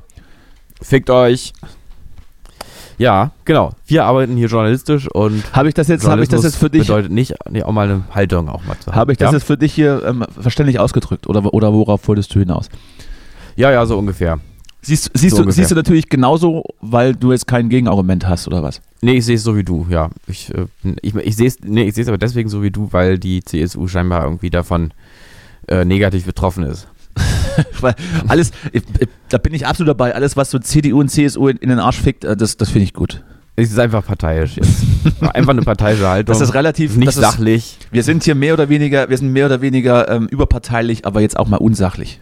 Fickt euch. Ja, genau. Wir arbeiten hier journalistisch und Habe ich das jetzt, habe ich das jetzt für dich, bedeutet nicht, nee, auch mal eine Haltung auch mal zu haben. habe ich das ja? jetzt für dich hier ähm, verständlich ausgedrückt? Oder, oder worauf wolltest du hinaus? ja, ja, so ungefähr. Siehst, siehst, So du, ungefähr. siehst du natürlich genauso, weil du jetzt kein Gegenargument hast, oder was? Nee, ich sehe es so wie du, ja. Ich, äh, ich, ich sehe es nee, ich sehe es aber deswegen so wie du, weil die CSU scheinbar irgendwie davon äh, negativ betroffen ist. weil alles, ich, ich, da bin ich absolut dabei. Alles, was so CDU und CSU in, in den Arsch fickt, äh, das, das finde ich gut. Es ist einfach parteiisch jetzt. einfach eine parteiische Haltung. Das ist relativ, nicht das ist, sachlich. wir sind hier mehr oder weniger, wir sind mehr oder weniger ähm, überparteilich, aber jetzt auch mal unsachlich.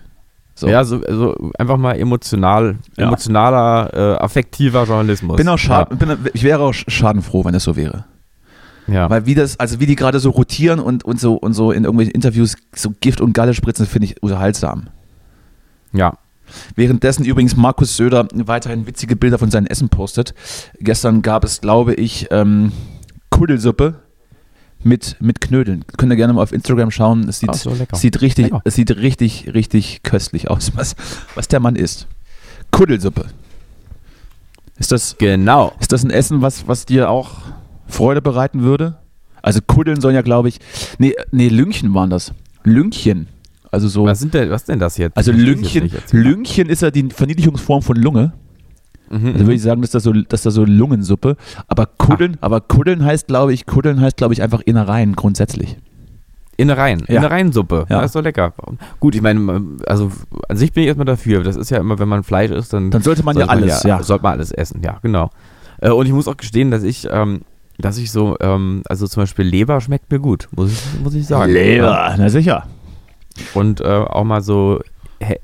So. Ja, so, so einfach mal emotional, Ja. emotionaler, äh, affektiver Journalismus. bin auch schad, bin, ich wäre auch schadenfroh, wenn es so wäre. Ja. ja. Weil wie das, also wie die gerade so rotieren und, und so und so in irgendwelchen Interviews so Gift und Galle spritzen, finde ich unterhaltsam. Ja. Währenddessen übrigens Markus Söder weiterhin witzige Bilder von seinem Essen postet. Gestern gab es, glaube ich, ähm, Kuddelsuppe mit, mit Knödeln. Könnt ihr gerne mal auf Instagram schauen. Es sieht, so, sieht richtig, Lecker. es sieht richtig, richtig köstlich aus, was, was der Mann isst. Kuddelsuppe. Ist das, Genau. ist das ein Essen, was, was dir auch Freude bereiten würde? Also Kuddeln sollen ja, glaube ich, nee, nee, Lüngchen waren das. Lüngchen. Also so. Was, sind denn, was denn das jetzt? Also. Erzähl mal. Lüngchen ist ja die Verniedlichungsform von Lunge. Mhm, Also würde ich sagen, dass das so, dass das so Lungensuppe. Aber Kuddeln, aber Kuddeln heißt, glaube ich, Kuddeln heißt, glaube ich, einfach Innereien grundsätzlich. Innereien, Ja. Innereiensuppe. Ja. Ja. Das ist doch lecker. Gut, ich meine, also an sich bin ich erstmal dafür. Das ist ja immer, wenn man Fleisch isst, dann, Dann sollte man ja alles, ja. Sollte man alles essen, ja, genau. Äh, und ich muss auch gestehen, dass ich, ähm, dass ich so, ähm, also zum Beispiel Leber schmeckt mir gut, muss ich, muss ich sagen. Ja. na sicher. Und äh, auch mal so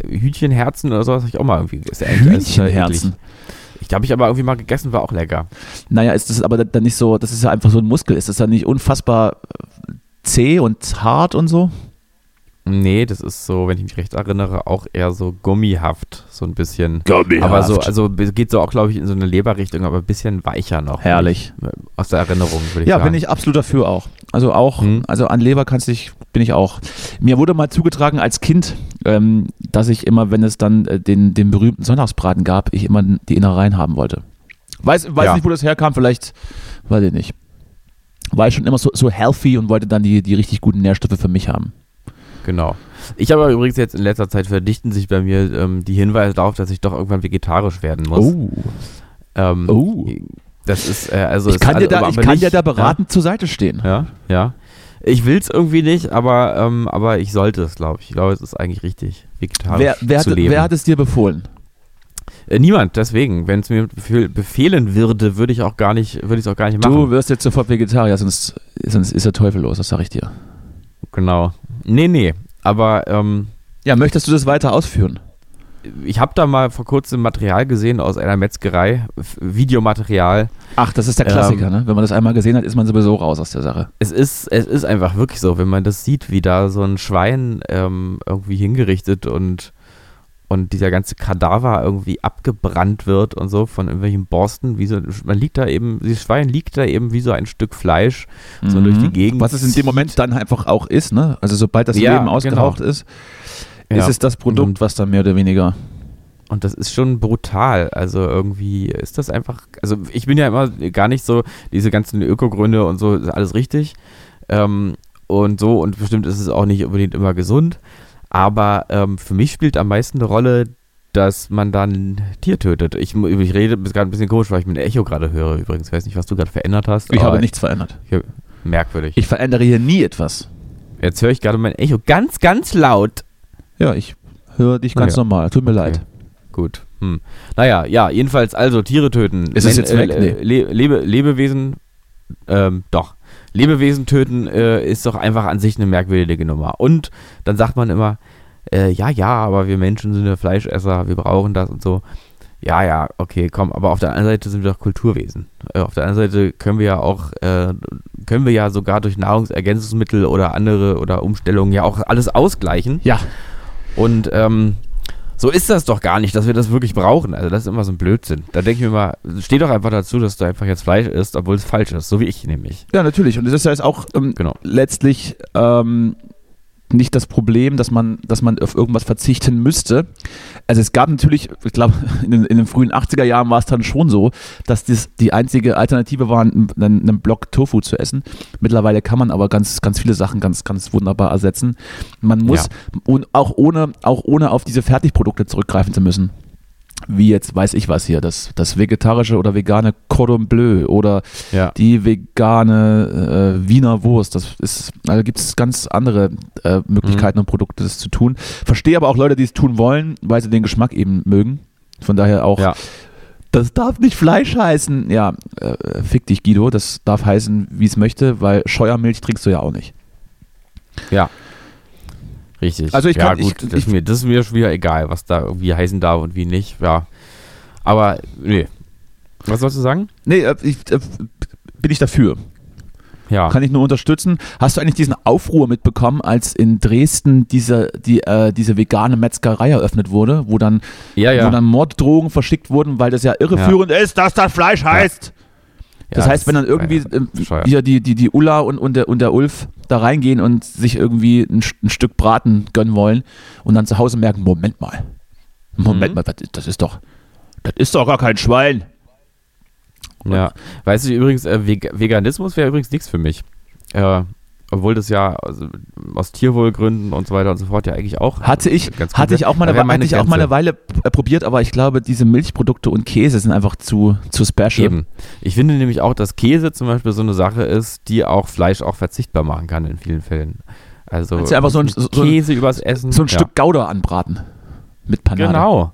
Hühnchenherzen oder sowas habe ich auch mal irgendwie ist Hühnchenherzen. Ich habe ich aber irgendwie mal gegessen, war auch lecker. Naja, ist das aber dann nicht so, das ist ja einfach so ein Muskel. Ist das dann nicht unfassbar äh, zäh und hart und so? Nee, das ist so, wenn ich mich recht erinnere, auch eher so gummihaft, so ein bisschen. Gummihaft. Aber so, also geht so auch, glaube ich, in so eine Leberrichtung, aber ein bisschen weicher noch. Herrlich. Aus der Erinnerung, würde ich Ja, sagen. bin ich absolut dafür auch. Also auch, Hm. also an Leber kannst du dich, bin ich auch. Mir wurde mal zugetragen als Kind, ähm, dass ich immer, wenn es dann äh, den, den berühmten Sonntagsbraten gab, ich immer die Innereien haben wollte. Weiß, weiß Ja. nicht, wo das herkam, vielleicht, weiß ich nicht. War ich schon immer so, so healthy und wollte dann die, die richtig guten Nährstoffe für mich haben. Genau. Ich habe übrigens jetzt in letzter Zeit verdichten sich bei mir ähm, die Hinweise darauf, dass ich doch irgendwann vegetarisch werden muss. Ähm, Oh. Das ist, äh, also. Ich ist kann, dir also da, ich kann nicht- dir da beratend zur Seite stehen. Ja, ja. ja. Ich will es irgendwie nicht, aber, ähm, aber ich sollte es, glaube ich. Ich glaube, es ist eigentlich richtig, vegetarisch Wer, wer, zu hat, leben. wer hat es dir befohlen? äh, niemand, deswegen. Wenn es mir befehl, befehlen würde, würde ich auch gar nicht, würde ich es auch gar nicht machen. Du wirst jetzt sofort Vegetarier, sonst, sonst ist der Teufel los, das sag ich dir. Genau. Nee, nee. Aber ähm, Ja, möchtest du das weiter ausführen? ich habe da mal vor kurzem Material gesehen aus einer Metzgerei, Videomaterial. Ach, das ist der Ähm, Klassiker, ne? Wenn man das einmal gesehen hat, ist man sowieso raus aus der Sache. Es ist, es ist einfach wirklich so, wenn man das sieht, wie da so ein Schwein ähm, irgendwie hingerichtet und, und dieser ganze Kadaver irgendwie abgebrannt wird und so von irgendwelchen Borsten. Wie so, man liegt da eben, dieses Schwein liegt da eben wie so ein Stück Fleisch so durch die Gegend. Mhm. Was es in dem Moment dann einfach auch ist, ne? Also sobald das Ja, Leben ausgeraucht ist, Ja. ist es das Produkt, Und- was dann mehr oder weniger. Und das ist schon brutal. Also irgendwie ist das einfach. Also ich bin ja immer gar nicht so, diese ganzen Ökogründe und so, ist alles richtig. Ähm, und so, und bestimmt ist es auch nicht unbedingt immer gesund. Aber ähm, für mich spielt am meisten eine Rolle, dass man dann ein Tier tötet. Ich, ich rede, ist gerade ein bisschen komisch, weil ich mir ein Echo gerade höre übrigens. Ich weiß nicht, was du gerade verändert hast. Ich habe nichts verändert. ich- merkwürdig. Ich verändere hier nie etwas. Jetzt höre ich gerade mein Echo ganz, ganz laut. Ja, ich höre dich ganz Ja. normal. Tut mir leid. Gut. Hm. Naja, ja, jedenfalls also Tiere töten. Ist es jetzt weg? Äh, Le Lebe Lebewesen, ähm, doch. Lebewesen töten äh, ist doch einfach an sich eine merkwürdige Nummer. Und dann sagt man immer, äh, ja, ja, aber wir Menschen sind ja Fleischesser, wir brauchen das und so. Ja, ja, okay, komm, aber auf der anderen Seite sind wir doch Kulturwesen. Äh, auf der anderen Seite können wir ja auch, äh, können wir ja sogar durch Nahrungsergänzungsmittel oder andere oder Umstellungen ja auch alles ausgleichen. Ja, Und ähm, so ist das doch gar nicht, dass wir das wirklich brauchen. Also das ist immer so ein Blödsinn. Da denke ich mir mal, steh doch einfach dazu, dass du einfach jetzt Fleisch isst, obwohl es falsch ist. So wie ich nämlich. ja, natürlich. Und das ist ja jetzt auch ähm, Genau. letztlich ähm, nicht das Problem, dass man, dass man auf irgendwas verzichten müsste. Also es gab natürlich, ich glaube, in, den- in den frühen 80er Jahren war es dann schon so, dass das die einzige Alternative war, einen, einen Block Tofu zu essen. Mittlerweile kann man aber ganz, ganz viele Sachen ganz, ganz wunderbar ersetzen. Man muss, und auch ohne, auch ohne auf diese Fertigprodukte zurückgreifen zu müssen. Wie jetzt weiß ich was hier, das, das vegetarische oder vegane Cordon Bleu oder Ja. die vegane äh, Wiener Wurst. Das ist, also gibt es ganz andere äh, Möglichkeiten und Produkte, das zu tun. Verstehe aber auch Leute, die es tun wollen, weil sie den Geschmack eben mögen. Von daher auch, Ja. das darf nicht Fleisch heißen. Ja, äh, fick dich, Guido. Das darf heißen, wie es möchte, weil Scheuermilch trinkst du ja auch nicht. Ja. Richtig. Also ich ja, kann- ich- gut, das, ich- ist mir, das ist mir schon wieder egal, was da irgendwie heißen darf und wie nicht. Ja. Aber, nee. Was sollst du sagen? Nee, äh, ich, äh, bin ich dafür. Ja. Kann ich nur unterstützen. Hast du eigentlich diesen Aufruhr mitbekommen, als in Dresden diese, die, äh, diese vegane Metzgerei eröffnet wurde, wo dann ja, ja. wo dann Morddrohungen verschickt wurden, weil das ja irreführend ist, dass das Fleisch heißt. Das Ja, heißt, wenn dann irgendwie ja ähm, hier die, die, die Ulla und, und, der, und der Ulf da reingehen und sich irgendwie ein, ein Stück Braten gönnen wollen und dann zu Hause merken, Moment mal, Moment Mhm. mal, das, das ist doch, das ist doch gar kein Schwein. Ja, weißt du übrigens, äh, Veg Veganismus wäre übrigens nichts für mich. Äh, obwohl das ja also, aus Tierwohlgründen und so weiter und so fort ja eigentlich auch. Hatte ich, hatte ich auch mal eine, hatte ich auch mal eine Weile äh, probiert, aber ich glaube, diese Milchprodukte und Käse sind einfach zu, zu special. Eben. Ich finde nämlich auch, dass Käse zum Beispiel so eine Sache ist, die auch Fleisch auch verzichtbar machen kann in vielen Fällen. Also Kannst du einfach so ein- so Käse übers Essen. So ein ja. Stück Gouda anbraten. Mit Panade. Genau.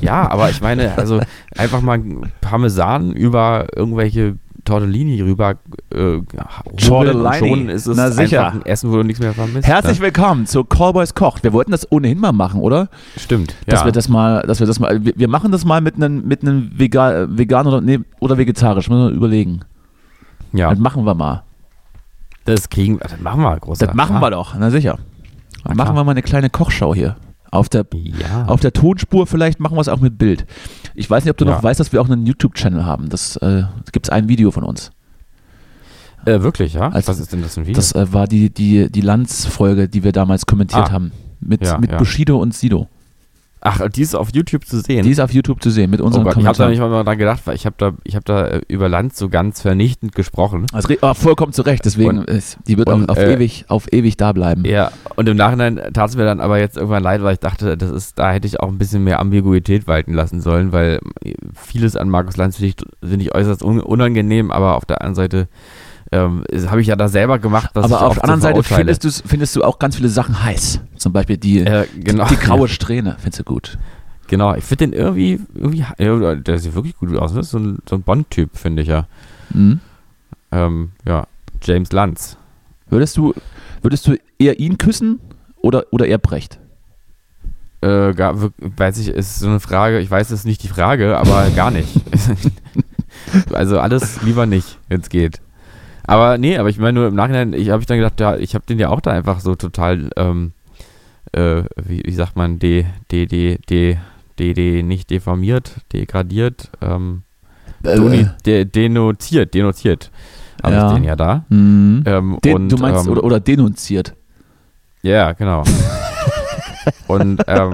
Ja, aber ich meine, also einfach mal Parmesan über irgendwelche Tortellini rüber äh, hobeln und Tortellini. schon ist es Na sicher. ein Essen, wo du nichts mehr vermisst. Herzlich ne? willkommen zu Callboys Kocht. Wir wollten das ohnehin mal machen, oder? Stimmt. Dass ja. wir das mal, dass wir das mal, wir, wir machen das mal mit einem mit einem Vega, vegan oder nee, oder vegetarisch, müssen wir überlegen. ja. Das machen wir mal. Das kriegen wir, das machen wir, großer. Das machen wir doch, na sicher. Dann machen wir mal eine kleine Kochschau hier. Auf der, Ja. auf der Tonspur vielleicht machen wir es auch mit Bild. Ich weiß nicht, ob du Ja. noch weißt, dass wir auch einen YouTube-Channel haben. Das äh, gibt es ein Video von uns. äh, wirklich, ja? Also, Was ist denn das für ein Video? Das äh, war die, die, die Lanz-Folge, die wir damals kommentiert Ah. haben. Mit, Ja, mit. Bushido und Sido. Ach, die ist auf YouTube zu sehen. Die ist auf YouTube zu sehen mit oh unseren Gott, ich habe da Kommentaren. nicht mal dran gedacht, weil ich habe da, ich habe da äh, über Land so ganz vernichtend gesprochen. Also, ah, vollkommen zu Recht, deswegen Und- ist, die wird und, auch auf, äh, ewig, auf ewig da bleiben. Ja, und im Nachhinein tat es mir dann aber jetzt irgendwann leid, weil ich dachte, das ist, da hätte ich auch ein bisschen mehr Ambiguität walten lassen sollen, weil vieles an Markus Lanz finde ich, finde ich äußerst un unangenehm, aber auf der anderen Seite ähm, habe ich ja da selber gemacht, was ich Aber auf der anderen Seite findest, findest du auch ganz viele Sachen heiß. Zum Beispiel die, äh, genau, die graue Strähne, findest du gut. genau, ich finde den irgendwie, irgendwie, ja, der sieht wirklich gut aus, ne? so ein, so ein Bond-Typ, finde ich ja. Mhm. Ähm, ja, James Lanz. Würdest du, würdest du eher ihn küssen oder, oder eher Brecht? Äh, gar, weiß ich, ist so eine Frage, ich weiß es ist nicht die Frage, aber gar nicht. also alles lieber nicht, wenn es geht. Aber nee, aber ich meine nur im Nachhinein, ich habe ich dann gedacht, ja, ich habe den ja auch da einfach so total, ähm, äh, wie, wie sagt man, de, de, de, de, de, de, nicht deformiert, degradiert, ähm, doni, de, denotiert, denotiert. Habe Ja. ich den ja da. Mhm. Ähm, Den, und, du meinst, ähm, oder, oder denunziert. ja, genau. und ähm,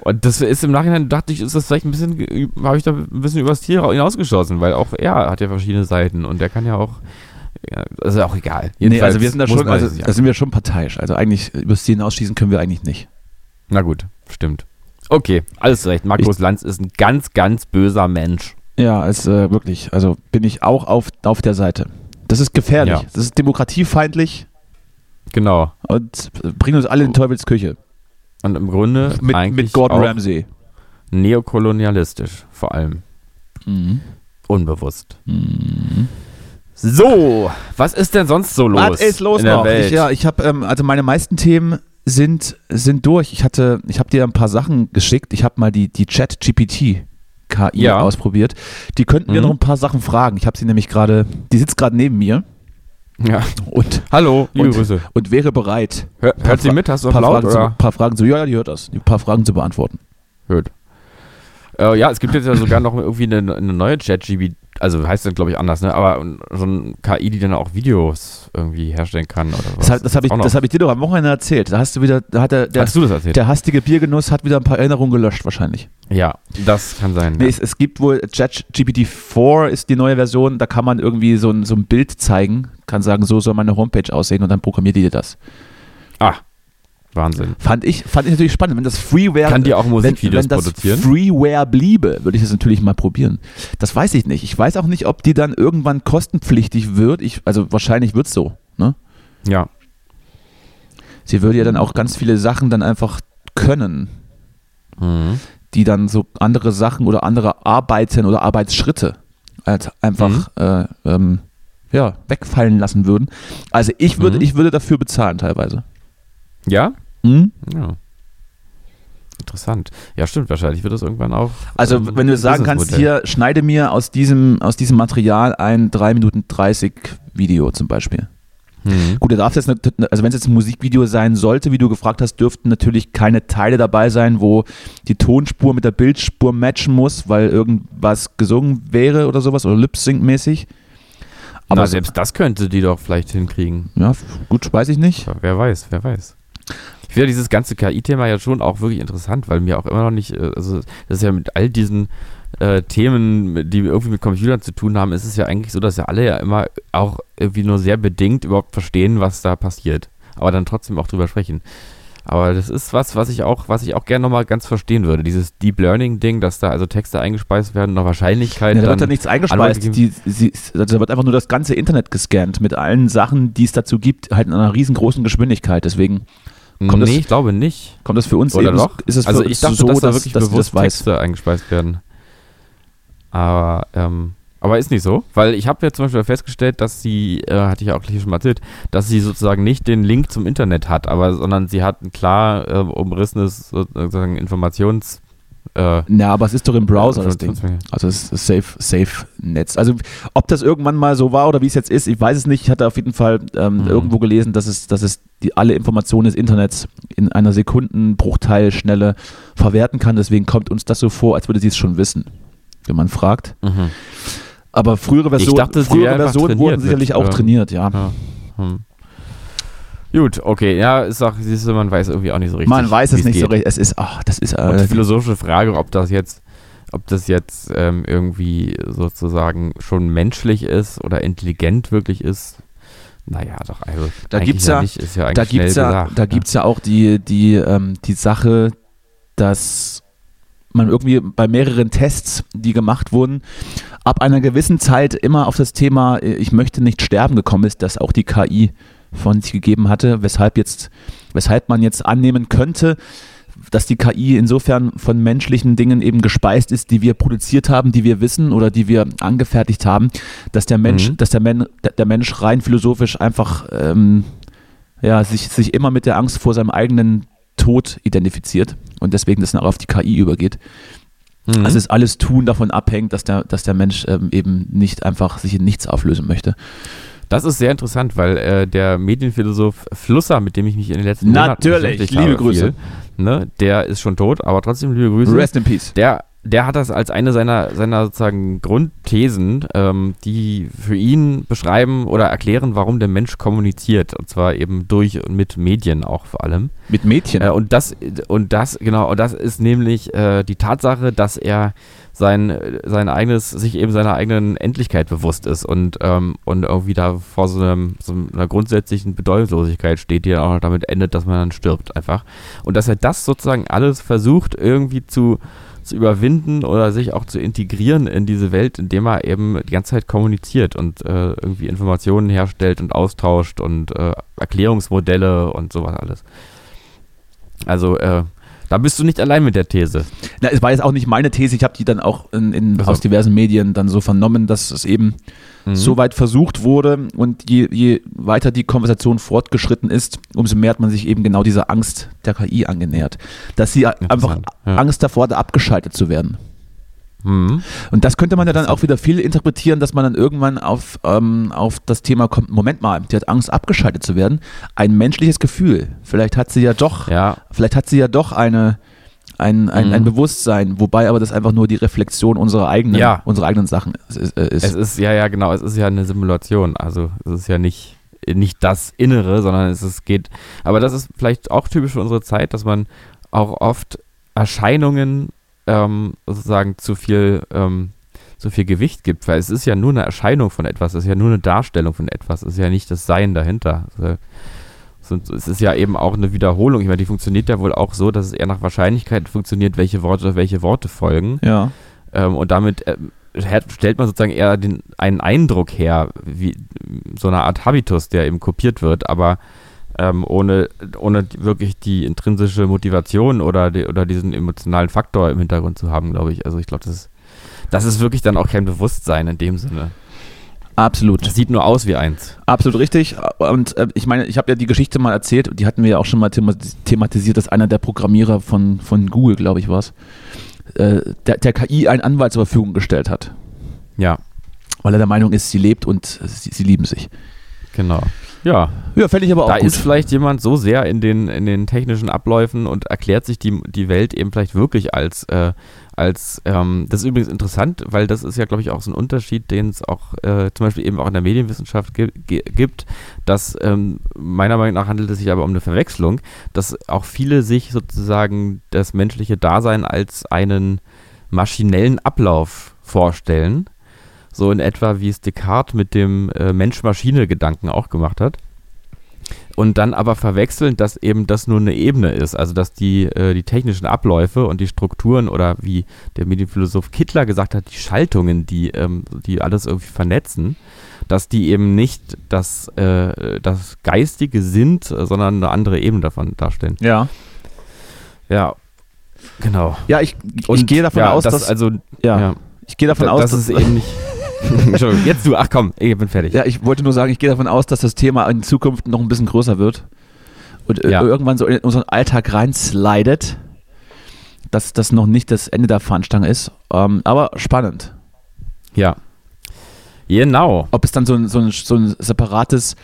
und das ist im Nachhinein dachte ich, ist das vielleicht ein bisschen, habe ich da ein bisschen übers Tier hinausgeschossen, weil auch er hat ja verschiedene Seiten und der kann ja auch, ja, das ist ja auch egal. Nee, also wir sind da schon, also da sind wir schon parteiisch. Also eigentlich übers Ziel hinausschießen können wir eigentlich nicht. Na gut, stimmt. Okay, alles recht. Markus Lanz ist ein ganz, ganz böser Mensch. Ja, ist äh, wirklich, also bin ich auch auf, auf der Seite. Das ist gefährlich. Ja. Das ist demokratiefeindlich Genau. und bringt uns alle in Teufels Küche. Und im Grunde Mit, eigentlich mit Gordon Ramsay. neokolonialistisch, vor allem. Mhm. Unbewusst. Mhm. So, was ist denn sonst so los? Was ist los in der noch? Welt? Ich, ja, ich habe, ähm, also meine meisten Themen sind, sind durch. Ich hatte, ich habe dir ein paar Sachen geschickt. Ich habe mal die, die Chat-GPT KI Ja. ausprobiert. Die könnten mir Mhm. noch ein paar Sachen fragen. Ich habe sie nämlich gerade, die sitzt gerade neben mir ja. und, Hallo, liebe Und- Grüße. und wäre bereit, Hör, hört sie mit? Hast du ein paar laut Fragen, zu, paar Fragen zu, ja, die hört das, ein paar Fragen zu beantworten. Hört. Äh, ja, es gibt jetzt ja sogar noch irgendwie eine, eine neue ChatGPT, also heißt das glaube ich anders, ne? Aber so ein KI, die dann auch Videos irgendwie herstellen kann oder was. Das, das habe ich, das hab ich dir doch am Wochenende erzählt. Da hast du wieder, da hat der, der, Hast du das erzählt? der hastige Biergenuss hat wieder ein paar Erinnerungen gelöscht wahrscheinlich. ja, das kann sein. Nee, es, es gibt wohl, ChatGPT 4 ist die neue Version, da kann man irgendwie so ein, so ein Bild zeigen, kann sagen, so soll meine Homepage aussehen und dann programmiert die dir das. ah, Wahnsinn. Fand ich, fand ich natürlich spannend. Wenn das Freeware, Kann die auch wenn, Musikvideos wenn das produzieren? Freeware bliebe, würde ich das natürlich mal probieren. Das weiß ich nicht. Ich weiß auch nicht, ob die dann irgendwann kostenpflichtig wird. Ich, also wahrscheinlich wird es so. Ne? Ja. Sie würde ja dann auch ganz viele Sachen dann einfach können, Mhm. die dann so andere Sachen oder andere Arbeiten oder Arbeitsschritte halt einfach äh, ähm, ja, wegfallen lassen würden. Also ich würde, Mhm. ich würde dafür bezahlen teilweise. Ja? Mhm. Ja. Interessant. Ja, stimmt, wahrscheinlich wird das irgendwann auch. Also ähm, wenn du sagen kannst, hier schneide mir aus diesem, aus diesem Material ein 3 Minuten 30 Video zum Beispiel. Mhm. Gut, da darf jetzt, nicht- also wenn es jetzt ein Musikvideo sein sollte, wie du gefragt hast, dürften natürlich keine Teile dabei sein, wo die Tonspur mit der Bildspur matchen muss, weil irgendwas gesungen wäre oder sowas oder Lip-Sync-mäßig. Aber Aber selbst das könnte die doch vielleicht hinkriegen. ja, gut, weiß ich nicht. Wer weiß, wer weiß. Ich finde dieses ganze KI-Thema ja schon auch wirklich interessant, weil mir auch immer noch nicht, äh, also das ist ja mit all diesen äh, Themen, die irgendwie mit Computern zu tun haben, ist es ja eigentlich so, dass ja alle ja immer auch irgendwie nur sehr bedingt überhaupt verstehen, was da passiert. Aber dann trotzdem auch drüber sprechen. Aber das ist was, was ich auch, was ich auch gerne nochmal ganz verstehen würde. Dieses Deep Learning-Ding, dass da also Texte eingespeist werden, nach Wahrscheinlichkeit. Ja, da wird da nichts eingespeist. Die, sie, also da wird einfach nur das ganze Internet gescannt mit allen Sachen, die es dazu gibt, halt in einer riesengroßen Geschwindigkeit. Deswegen kommt nee, das- ich glaube nicht. kommt das für uns Oder eben, doch? ist es also ich dachte, so, dass da wirklich dass bewusst. Texte eingespeist werden. Aber, ähm, aber ist nicht so, weil ich habe ja zum Beispiel festgestellt, dass sie, äh, hatte ich ja auch hier schon mal erzählt, dass sie sozusagen nicht den Link zum Internet hat, aber sondern sie hat ein klar äh, umrissenes sozusagen Informations Äh, Ja, aber es ist doch im Browser das Ding. 25. Also es ist safe, safe Netz. Also ob das irgendwann mal so war oder wie es jetzt ist, ich weiß es nicht. Ich hatte auf jeden Fall ähm, Mhm. irgendwo gelesen, dass es, dass es die, alle Informationen des Internets in einer Sekundenbruchteil Schnelle verwerten kann. Deswegen kommt uns das so vor, als würde sie es schon wissen, wenn man fragt. Mhm. Aber frühere Versionen, dachte, frühere Versionen wurden sicherlich mit, auch äh, trainiert, ja. Ja. Hm. Gut, okay, ja, ist auch, siehst du, man weiß irgendwie auch nicht so richtig. Man weiß es nicht so geht. recht. Es ist, ach, das ist äh, philosophische Frage, ob das jetzt, ob das jetzt ähm, irgendwie sozusagen schon menschlich ist oder intelligent wirklich ist, naja, doch, also Da gibt's ja- nicht, ist ja da gibt's ja, gesagt, da ne? gibt's ja auch die, die, ähm, die Sache, dass man irgendwie bei mehreren Tests, die gemacht wurden, ab einer gewissen Zeit immer auf das Thema äh, Ich möchte nicht sterben gekommen ist, dass auch die KI von sich gegeben hatte, weshalb jetzt, weshalb man jetzt annehmen könnte, dass die KI insofern von menschlichen Dingen eben gespeist ist, die wir produziert haben, die wir wissen oder die wir angefertigt haben, dass der Mensch, Mhm. dass der, Men der Mensch rein philosophisch einfach ähm, ja, sich, sich immer mit der Angst vor seinem eigenen Tod identifiziert und deswegen das dann auch auf die KI übergeht. Mhm. Also es alles Tun davon abhängt, dass der, dass der Mensch ähm, eben nicht einfach sich in nichts auflösen möchte. Das ist sehr interessant, weil äh, der Medienphilosoph Flusser, mit dem ich mich in den letzten Monaten Natürlich, beschäftigt liebe habe, Grüße. Viel, ne, der ist schon tot, aber trotzdem liebe Grüße. Rest in Peace. Der, der hat das als eine seiner, seiner sozusagen Grundthesen, ähm, die für ihn beschreiben oder erklären, warum der Mensch kommuniziert. Und zwar eben durch und mit Medien auch vor allem. Mit Mädchen. Äh, und das, und das, genau, und das ist nämlich äh, die Tatsache, dass er sein, sein eigenes, sich eben seiner eigenen Endlichkeit bewusst ist und, ähm, und irgendwie da vor so, einem, so einer grundsätzlichen Bedeutungslosigkeit steht, die dann auch noch damit endet, dass man dann stirbt einfach. Und dass er das sozusagen alles versucht irgendwie zu, zu überwinden oder sich auch zu integrieren in diese Welt, indem er eben die ganze Zeit kommuniziert und äh, irgendwie Informationen herstellt und austauscht und äh, Erklärungsmodelle und sowas alles. Also, äh, da bist du nicht allein mit der These. Na, es war jetzt auch nicht meine These, ich habe die dann auch in, in, Ach so. aus diversen Medien dann so vernommen, dass es eben Mhm. so weit versucht wurde und je, je weiter die Konversation fortgeschritten ist, umso mehr hat man sich eben genau dieser Angst der KI angenähert. Dass sie einfach ja. Angst davor hat, abgeschaltet zu werden. Mhm. Und das könnte man ja dann auch wieder viel interpretieren, dass man dann irgendwann auf, ähm, auf das Thema kommt, Moment mal, die hat Angst abgeschaltet zu werden. Ein menschliches Gefühl. Vielleicht hat sie ja doch, Ja, vielleicht hat sie ja doch eine, ein, ein, Mhm. ein Bewusstsein, wobei aber das einfach nur die Reflexion unserer eigenen, Ja. unserer eigenen Sachen ist. äh, ist. es ist, ja, ja, genau, es ist ja eine Simulation. Also, es ist ja nicht, nicht das Innere, sondern es ist, geht. Aber das ist vielleicht auch typisch für unsere Zeit, dass man auch oft Erscheinungen ähm, sozusagen zu viel, ähm, zu viel Gewicht gibt, weil es ist ja nur eine Erscheinung von etwas, es ist ja nur eine Darstellung von etwas, es ist ja nicht das Sein dahinter. Also, Es ist ja eben auch eine Wiederholung. Ich meine, die funktioniert ja wohl auch so, dass es eher nach Wahrscheinlichkeit funktioniert, welche Worte, welche Worte folgen. ja. Ähm, und damit her- stellt man sozusagen eher den, einen Eindruck her, wie so eine Art Habitus, der eben kopiert wird, aber ähm, ohne, ohne wirklich die intrinsische Motivation oder, die, oder diesen emotionalen Faktor im Hintergrund zu haben, glaube ich. Also ich glaube, das ist, das ist wirklich dann auch kein Bewusstsein in dem Sinne. Absolut. Das sieht nur aus wie eins. Absolut richtig. Und äh, ich meine, ich habe ja die Geschichte mal erzählt, die hatten wir ja auch schon mal thema- thematisiert, dass einer der Programmierer von, von Google, glaube ich, war es, äh, der, der KI einen Anwalt zur Verfügung gestellt hat, Ja, weil er der Meinung ist, sie lebt und sie, sie lieben sich. genau. Ja, Ja, fände ich aber auch da gut. ist vielleicht jemand so sehr in den, in den technischen Abläufen und erklärt sich die, die Welt eben vielleicht wirklich als, äh, als ähm, das ist übrigens interessant, weil das ist ja, glaube ich, auch so ein Unterschied, den es auch äh, zum Beispiel eben auch in der Medienwissenschaft gi gi gibt, dass ähm, meiner Meinung nach handelt es sich aber um eine Verwechslung, dass auch viele sich sozusagen das menschliche Dasein als einen maschinellen Ablauf vorstellen. So in etwa, wie es Descartes mit dem äh, Mensch-Maschine-Gedanken auch gemacht hat. Und dann aber verwechseln, dass eben das nur eine Ebene ist. Also, dass die, äh, die technischen Abläufe und die Strukturen oder wie der Medienphilosoph Kittler gesagt hat, die Schaltungen, die, ähm, die alles irgendwie vernetzen, dass die eben nicht das, äh, das Geistige sind, sondern eine andere Ebene davon darstellen. ja. Ja, genau. Ja, ich, ich gehe davon ja, aus, das, dass, also, ja, ja, ich gehe davon da- aus, das dass, ist eben nicht. Entschuldigung, jetzt du, ach komm, ich bin fertig. ja, ich wollte nur sagen, ich gehe davon aus, dass das Thema in Zukunft noch ein bisschen größer wird und äh, Ja. irgendwann so in unseren Alltag reinslidet. dass das noch nicht das Ende der Fahnenstange ist. Ähm, aber spannend. Ja. Genau. Ob es dann so ein, so ein, so ein separates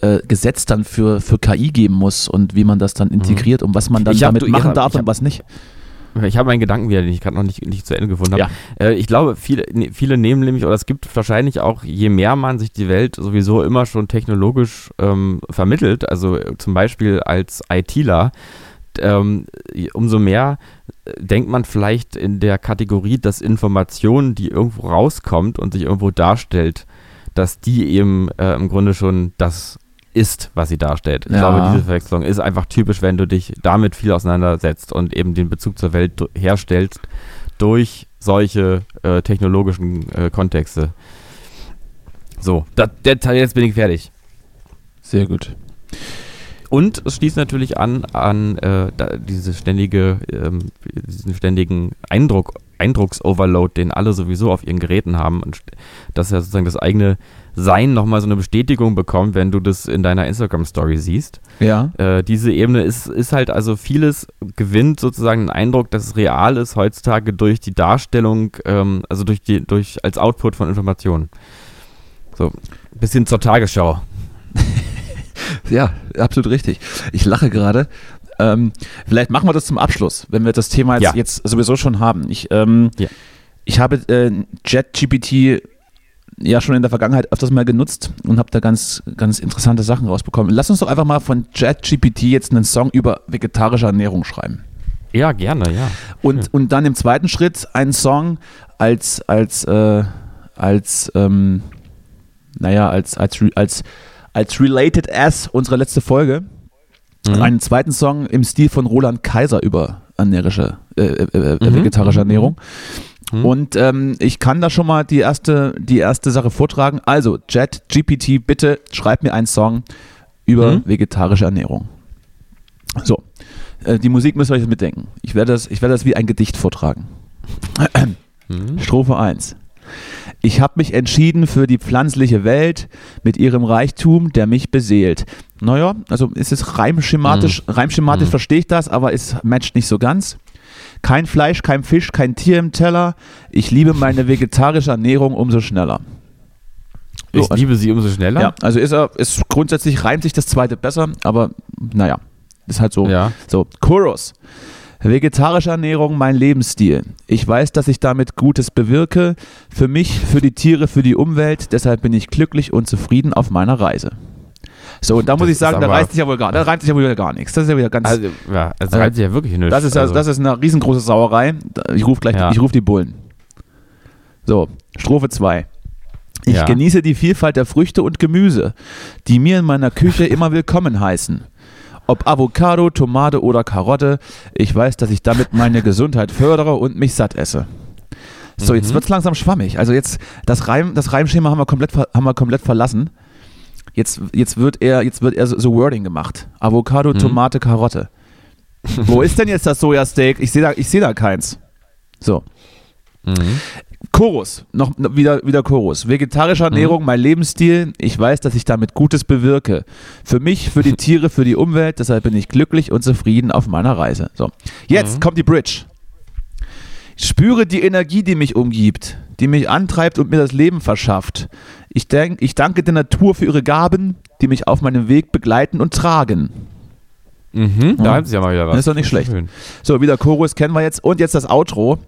äh, Gesetz dann für, für KI geben muss und wie man das dann integriert und was man dann hab- damit du- machen hab- darf hab- und was nicht. Ich habe einen Gedanken wieder, den ich gerade noch nicht, nicht zu Ende gefunden habe. Ja. Äh, ich glaube, viele, viele nehmen nämlich, oder es gibt wahrscheinlich auch, je mehr man sich die Welt sowieso immer schon technologisch ähm, vermittelt, also äh, zum Beispiel als ITler, ähm, umso mehr äh, denkt man vielleicht in der Kategorie, dass Information, die irgendwo rauskommt und sich irgendwo darstellt, dass die eben äh, im Grunde schon das ist, was sie darstellt. Ich Ja. glaube, diese Verwechslung ist einfach typisch, wenn du dich damit viel auseinandersetzt und eben den Bezug zur Welt herstellst durch solche äh, technologischen äh, Kontexte. So, da, der Teil, jetzt bin ich fertig. Sehr gut. Und es schließt natürlich an an äh, diese ständige, ähm, diesen ständigen Eindruck, Eindrucksoverload, den alle sowieso auf ihren Geräten haben und dass ja sozusagen das eigene Sein nochmal so eine Bestätigung bekommt, wenn du das in deiner Instagram-Story siehst. Ja. Äh, diese Ebene ist, ist halt also vieles gewinnt sozusagen den Eindruck, dass es real ist heutzutage durch die Darstellung, ähm, also durch die, durch als Output von Informationen. So, bis hin zur Tagesschau. Ja, absolut richtig. Ich lache gerade. Ähm, vielleicht machen wir das zum Abschluss, wenn wir das Thema jetzt, Ja. jetzt sowieso schon haben. Ich, ähm, Ja. ich habe äh, JetGPT ja schon in der Vergangenheit öfters mal genutzt und habe da ganz, ganz interessante Sachen rausbekommen. Lass uns doch einfach mal von JetGPT jetzt einen Song über vegetarische Ernährung schreiben. Ja, gerne, ja. Und, und dann im zweiten Schritt einen Song als, als, äh, als, ähm, naja, als, als, als, als Related as unsere letzte Folge. Mhm. Einen zweiten Song im Stil von Roland Kaiser über ernährische, äh, äh, äh, Mhm. vegetarische Ernährung. Mhm. Und ähm, ich kann da schon mal die erste, die erste Sache vortragen. Also, JetGPT, bitte schreib mir einen Song über Mhm. vegetarische Ernährung. So, äh, die Musik müsst ihr euch jetzt mitdenken. Ich werde das, ich werde das wie ein Gedicht vortragen. Mhm. Strophe 1. Ich habe mich entschieden für die pflanzliche Welt mit ihrem Reichtum, der mich beseelt. Naja, also ist es reimschematisch, reimschematisch Mhm. verstehe ich das, aber es matcht nicht so ganz. Kein Fleisch, kein Fisch, kein Tier im Teller. Ich liebe meine vegetarische Ernährung umso schneller. So, Ich liebe sie umso schneller. ja, also ist er, ist grundsätzlich reimt sich das zweite besser, aber naja, ist halt so. Ja. So, Chorus. Vegetarische Ernährung, mein Lebensstil. Ich weiß, dass ich damit Gutes bewirke. Für mich, für die Tiere, für die Umwelt. Deshalb bin ich glücklich und zufrieden auf meiner Reise. So, und da muss Das ich sagen, da reißt sich ja wohl gar, da reimt sich ja wohl gar nichts. Das ist ja wieder ganz. Also, ja, also Äh, reimt sich ja wirklich nicht. das ist also, das ist eine riesengroße Sauerei. Ich rufe gleich, Ja. ich rufe die Bullen. So, Strophe 2. Ich Ja. genieße die Vielfalt der Früchte und Gemüse, die mir in meiner Küche immer willkommen heißen. Ob Avocado, Tomate oder Karotte, ich weiß, dass ich damit meine Gesundheit fördere und mich satt esse. So, jetzt Mhm. wird es langsam schwammig. Also jetzt, das, Reim, das Reimschema haben wir komplett, haben wir komplett verlassen. Jetzt, jetzt wird er, jetzt wird er so, so Wording gemacht. Avocado, Mhm. Tomate, Karotte. Wo ist denn jetzt das Sojasteak? Ich sehe da, ich seh da keins. So. Mhm. Chorus, noch noch wieder, wieder Chorus. Vegetarische Ernährung, mein Lebensstil. Ich weiß, dass ich damit Gutes bewirke. Für mich, für die Tiere, für die Umwelt. Deshalb bin ich glücklich und zufrieden auf meiner Reise. So. Jetzt Mhm. kommt die Bridge. Ich spüre die Energie, die mich umgibt, die mich antreibt und mir das Leben verschafft. Ich, denk, ich danke der Natur für ihre Gaben, die mich auf meinem Weg begleiten und tragen. Mhm. Da Ja. haben sie ja mal wieder was. Das ist doch nicht schlecht. Schön. So, wieder Chorus kennen wir jetzt. Und jetzt das Outro.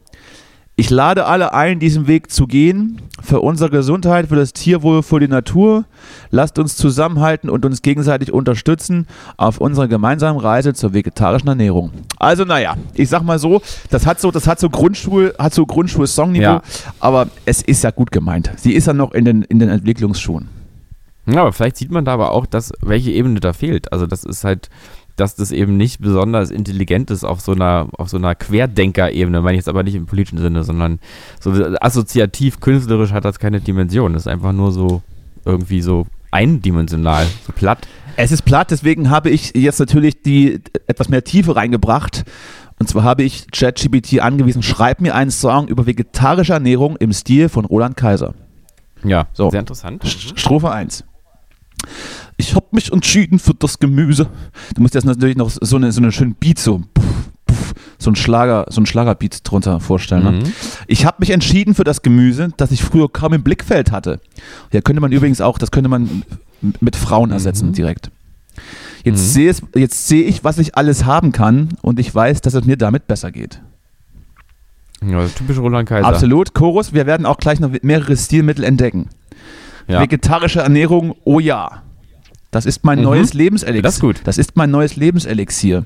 Ich lade alle ein, diesen Weg zu gehen. Für unsere Gesundheit, für das Tierwohl, für die Natur. Lasst uns zusammenhalten und uns gegenseitig unterstützen auf unserer gemeinsamen Reise zur vegetarischen Ernährung. Also, naja, ich sag mal so, das hat so, das hat so Grundschul, hat so Grundschul-Songniveau, Ja. aber es ist ja gut gemeint. Sie ist ja noch in den, in den Entwicklungsschuhen. Ja, aber vielleicht sieht man da aber auch, dass, welche Ebene da fehlt. Also das ist halt, dass das eben nicht besonders intelligent ist auf so einer, auf so einer Querdenker-Ebene, meine ich jetzt aber nicht im politischen Sinne, sondern so assoziativ, künstlerisch hat das keine Dimension. Das ist einfach nur so irgendwie so eindimensional, so platt. Es ist platt, deswegen habe ich jetzt natürlich die etwas mehr Tiefe reingebracht. Und zwar habe ich ChatGPT angewiesen, schreib mir einen Song über vegetarische Ernährung im Stil von Roland Kaiser. Ja, So. sehr interessant. St- Strophe 1. Ich habe mich entschieden für das Gemüse. Du musst jetzt natürlich noch so eine, so eine schöne Beat so. Puff, puff, so ein Schlager, so ein Schlagerbeat drunter vorstellen. Ne? Mhm. Ich habe mich entschieden für das Gemüse, das ich früher kaum im Blickfeld hatte. Ja, könnte man übrigens auch, das könnte man mit Frauen ersetzen direkt. Jetzt Mhm. sehe jetzt sehe ich, was ich alles haben kann und ich weiß, dass es mir damit besser geht. Ja, typisch Roland Kaiser. Absolut. Chorus, wir werden auch gleich noch mehrere Stilmittel entdecken. Ja. Vegetarische Ernährung, oh ja. Das ist mein Mhm. neues Lebenselixier. Das ist gut. Das ist mein neues Lebenselixier.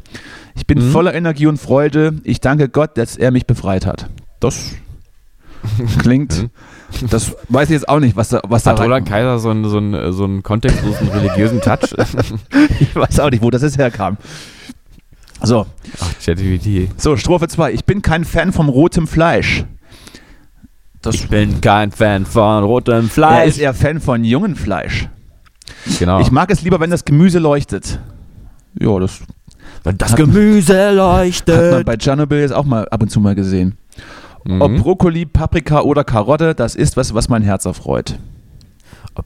Ich bin Mhm. voller Energie und Freude. Ich danke Gott, dass er mich befreit hat. Das klingt. das weiß ich jetzt auch nicht, was da, was da Hat rein- Roland Kaiser so einen, so einen, so einen kontextlosen religiösen Touch? Ich weiß auch nicht, wo das jetzt herkam. So, Ach, ChatGPT. so Strophe 2. Ich bin kein Fan vom rotem Fleisch. Das, Ich bin kein Fan von rotem er Fleisch. ist eher Fan von jungen Fleisch. Genau. Ich mag es lieber, wenn das Gemüse leuchtet. Ja, das Wenn das Gemüse hat man leuchtet. bei Tschernobyl jetzt auch mal ab und zu mal gesehen. Ob Mhm. Brokkoli, Paprika oder Karotte, das ist was, was mein Herz erfreut.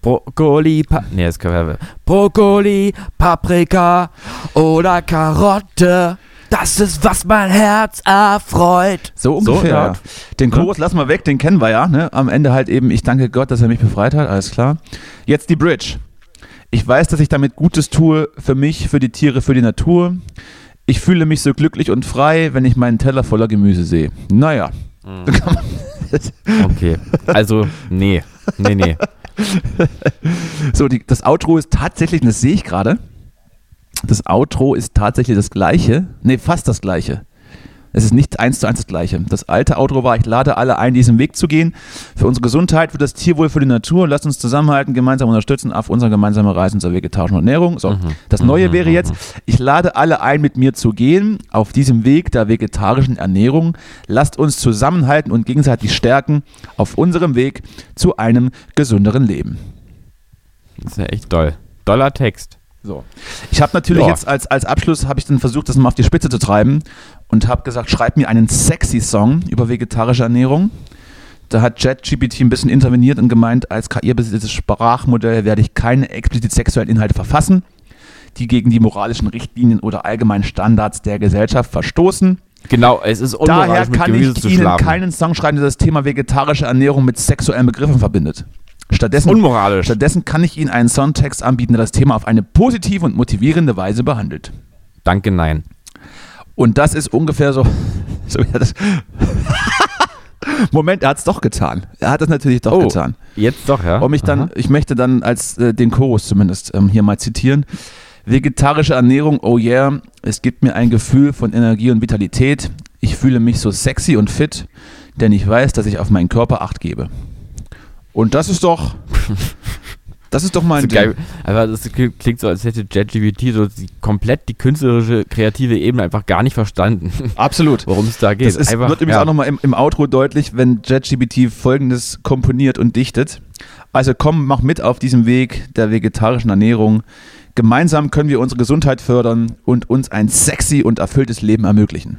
Brokkoli, pa nee, das können wir. Brokkoli, Paprika oder Karotte. Das ist, was mein Herz erfreut. So ungefähr. ja. Den Chorus lassen wir weg, den kennen wir ja. Ne? Am Ende halt eben, ich danke Gott, dass er mich befreit hat, alles klar. Jetzt die Bridge. Ich weiß, dass ich damit Gutes tue für mich, für die Tiere, für die Natur. Ich fühle mich so glücklich und frei, wenn ich meinen Teller voller Gemüse sehe. Naja. Okay. Also, nee. Nee, nee. So, die, das Outro ist tatsächlich, das sehe ich gerade, das Outro ist tatsächlich das gleiche, nee, fast das gleiche. Es ist nicht eins zu eins das gleiche. Das alte Outro war, ich lade alle ein, diesen Weg zu gehen. Für unsere Gesundheit, für das Tierwohl, für die Natur. Lasst uns zusammenhalten, gemeinsam unterstützen auf unserer gemeinsamen Reise zur vegetarischen Ernährung. So, das Neue wäre jetzt, ich lade alle ein, mit mir zu gehen auf diesem Weg der vegetarischen Ernährung. Lasst uns zusammenhalten und gegenseitig stärken auf unserem Weg zu einem gesünderen Leben. Das ist ja echt doll. Doller Text. So. Ich habe natürlich Ja. jetzt als, als Abschluss, habe ich dann versucht, das mal auf die Spitze zu treiben und habe gesagt, schreib mir einen sexy Song über vegetarische Ernährung. Da hat JetGPT ein bisschen interveniert und gemeint, als KI-basiertes Sprachmodell werde ich keine explizit sexuellen Inhalte verfassen, die gegen die moralischen Richtlinien oder allgemeinen Standards der Gesellschaft verstoßen. Genau, es ist Daher unmoralisch mit kann Gemüse ich Ihnen keinen Song schreiben, der das Thema vegetarische Ernährung mit sexuellen Begriffen verbindet. Stattdessen Unmoralisch. Stattdessen kann ich Ihnen einen Songtext anbieten, der das Thema auf eine positive und motivierende Weise behandelt. Danke, nein. Und das ist ungefähr so. so Moment, er hat es doch getan. Er hat es natürlich doch Oh, getan. Jetzt doch, ja. Und mich dann, Aha. ich möchte dann als äh, den Chorus zumindest ähm, hier mal zitieren. Vegetarische Ernährung, oh yeah, es gibt mir ein Gefühl von Energie und Vitalität. Ich fühle mich so sexy und fit, denn ich weiß, dass ich auf meinen Körper Acht gebe. Und das ist doch, das ist doch mein So Ding. Aber das klingt so, als hätte JetGPT so die, komplett die künstlerische, kreative Ebene einfach gar nicht verstanden, Absolut. worum es da geht. Das ist, einfach, wird übrigens ja. auch nochmal im, im Outro deutlich, wenn JetGPT folgendes komponiert und dichtet. Also komm, mach mit auf diesem Weg der vegetarischen Ernährung. Gemeinsam können wir unsere Gesundheit fördern und uns ein sexy und erfülltes Leben ermöglichen.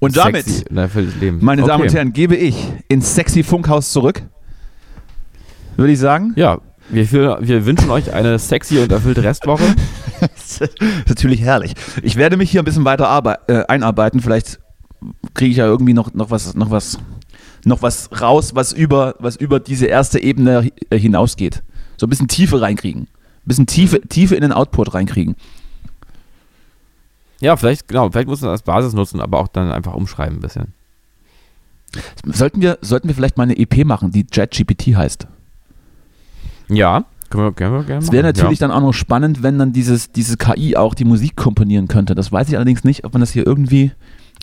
Und damit, Sexy, meine Damen Okay. und Herren, gebe ich ins sexy Funkhaus zurück. Würde ich sagen. Ja, wir, wir, wir wünschen euch eine sexy und erfüllte Restwoche. Das ist natürlich herrlich. Ich werde mich hier ein bisschen weiter äh, einarbeiten. Vielleicht kriege ich ja irgendwie noch, noch was, noch was, noch was raus, was über, was über diese erste Ebene äh, hinausgeht. So ein bisschen Tiefe reinkriegen. Ein bisschen Tiefe, Tiefe in den Output reinkriegen. Ja, vielleicht, genau, vielleicht muss man das als Basis nutzen, aber auch dann einfach umschreiben ein bisschen. Sollten wir, sollten wir vielleicht mal eine EP machen, die JetGPT heißt? Ja, können wir, können wir gerne Es wäre natürlich ja. dann auch noch spannend, wenn dann dieses, diese KI auch die Musik komponieren könnte. Das weiß ich allerdings nicht, ob man das hier irgendwie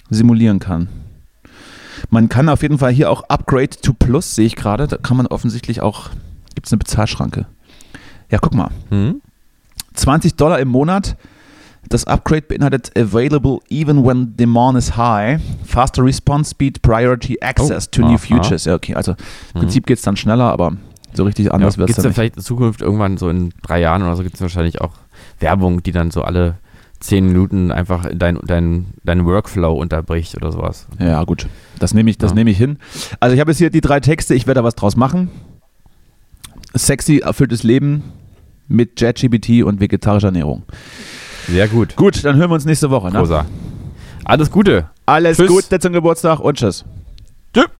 simulieren kann. Man kann auf jeden Fall hier auch Upgrade to Plus, sehe ich gerade. Da kann man offensichtlich auch, gibt es eine Bezahlschranke. Ja, guck mal. Hm? 20 Dollar im Monat. Das Upgrade beinhaltet Available even when demand is high, faster response speed, priority access Oh, to new aha. futures. Ja, okay, also im Prinzip geht es dann schneller, aber so richtig anders ja, wird es Gibt es dann ja nicht. vielleicht in Zukunft irgendwann so in drei Jahren oder so gibt es wahrscheinlich auch Werbung, die dann so alle zehn Minuten einfach in dein, dein, deinen Workflow unterbricht oder sowas. Ja, gut. Das nehme ich, das Ja. nehme ich hin. Also ich habe jetzt hier die drei Texte, ich werde da was draus machen. Sexy, erfülltes Leben mit JetGPT und vegetarischer Ernährung. Sehr gut. Gut, dann hören wir uns nächste Woche. Ne? Rosa. Alles Gute. Alles Tschüss. Gute zum Geburtstag und tschüss. Tschüss.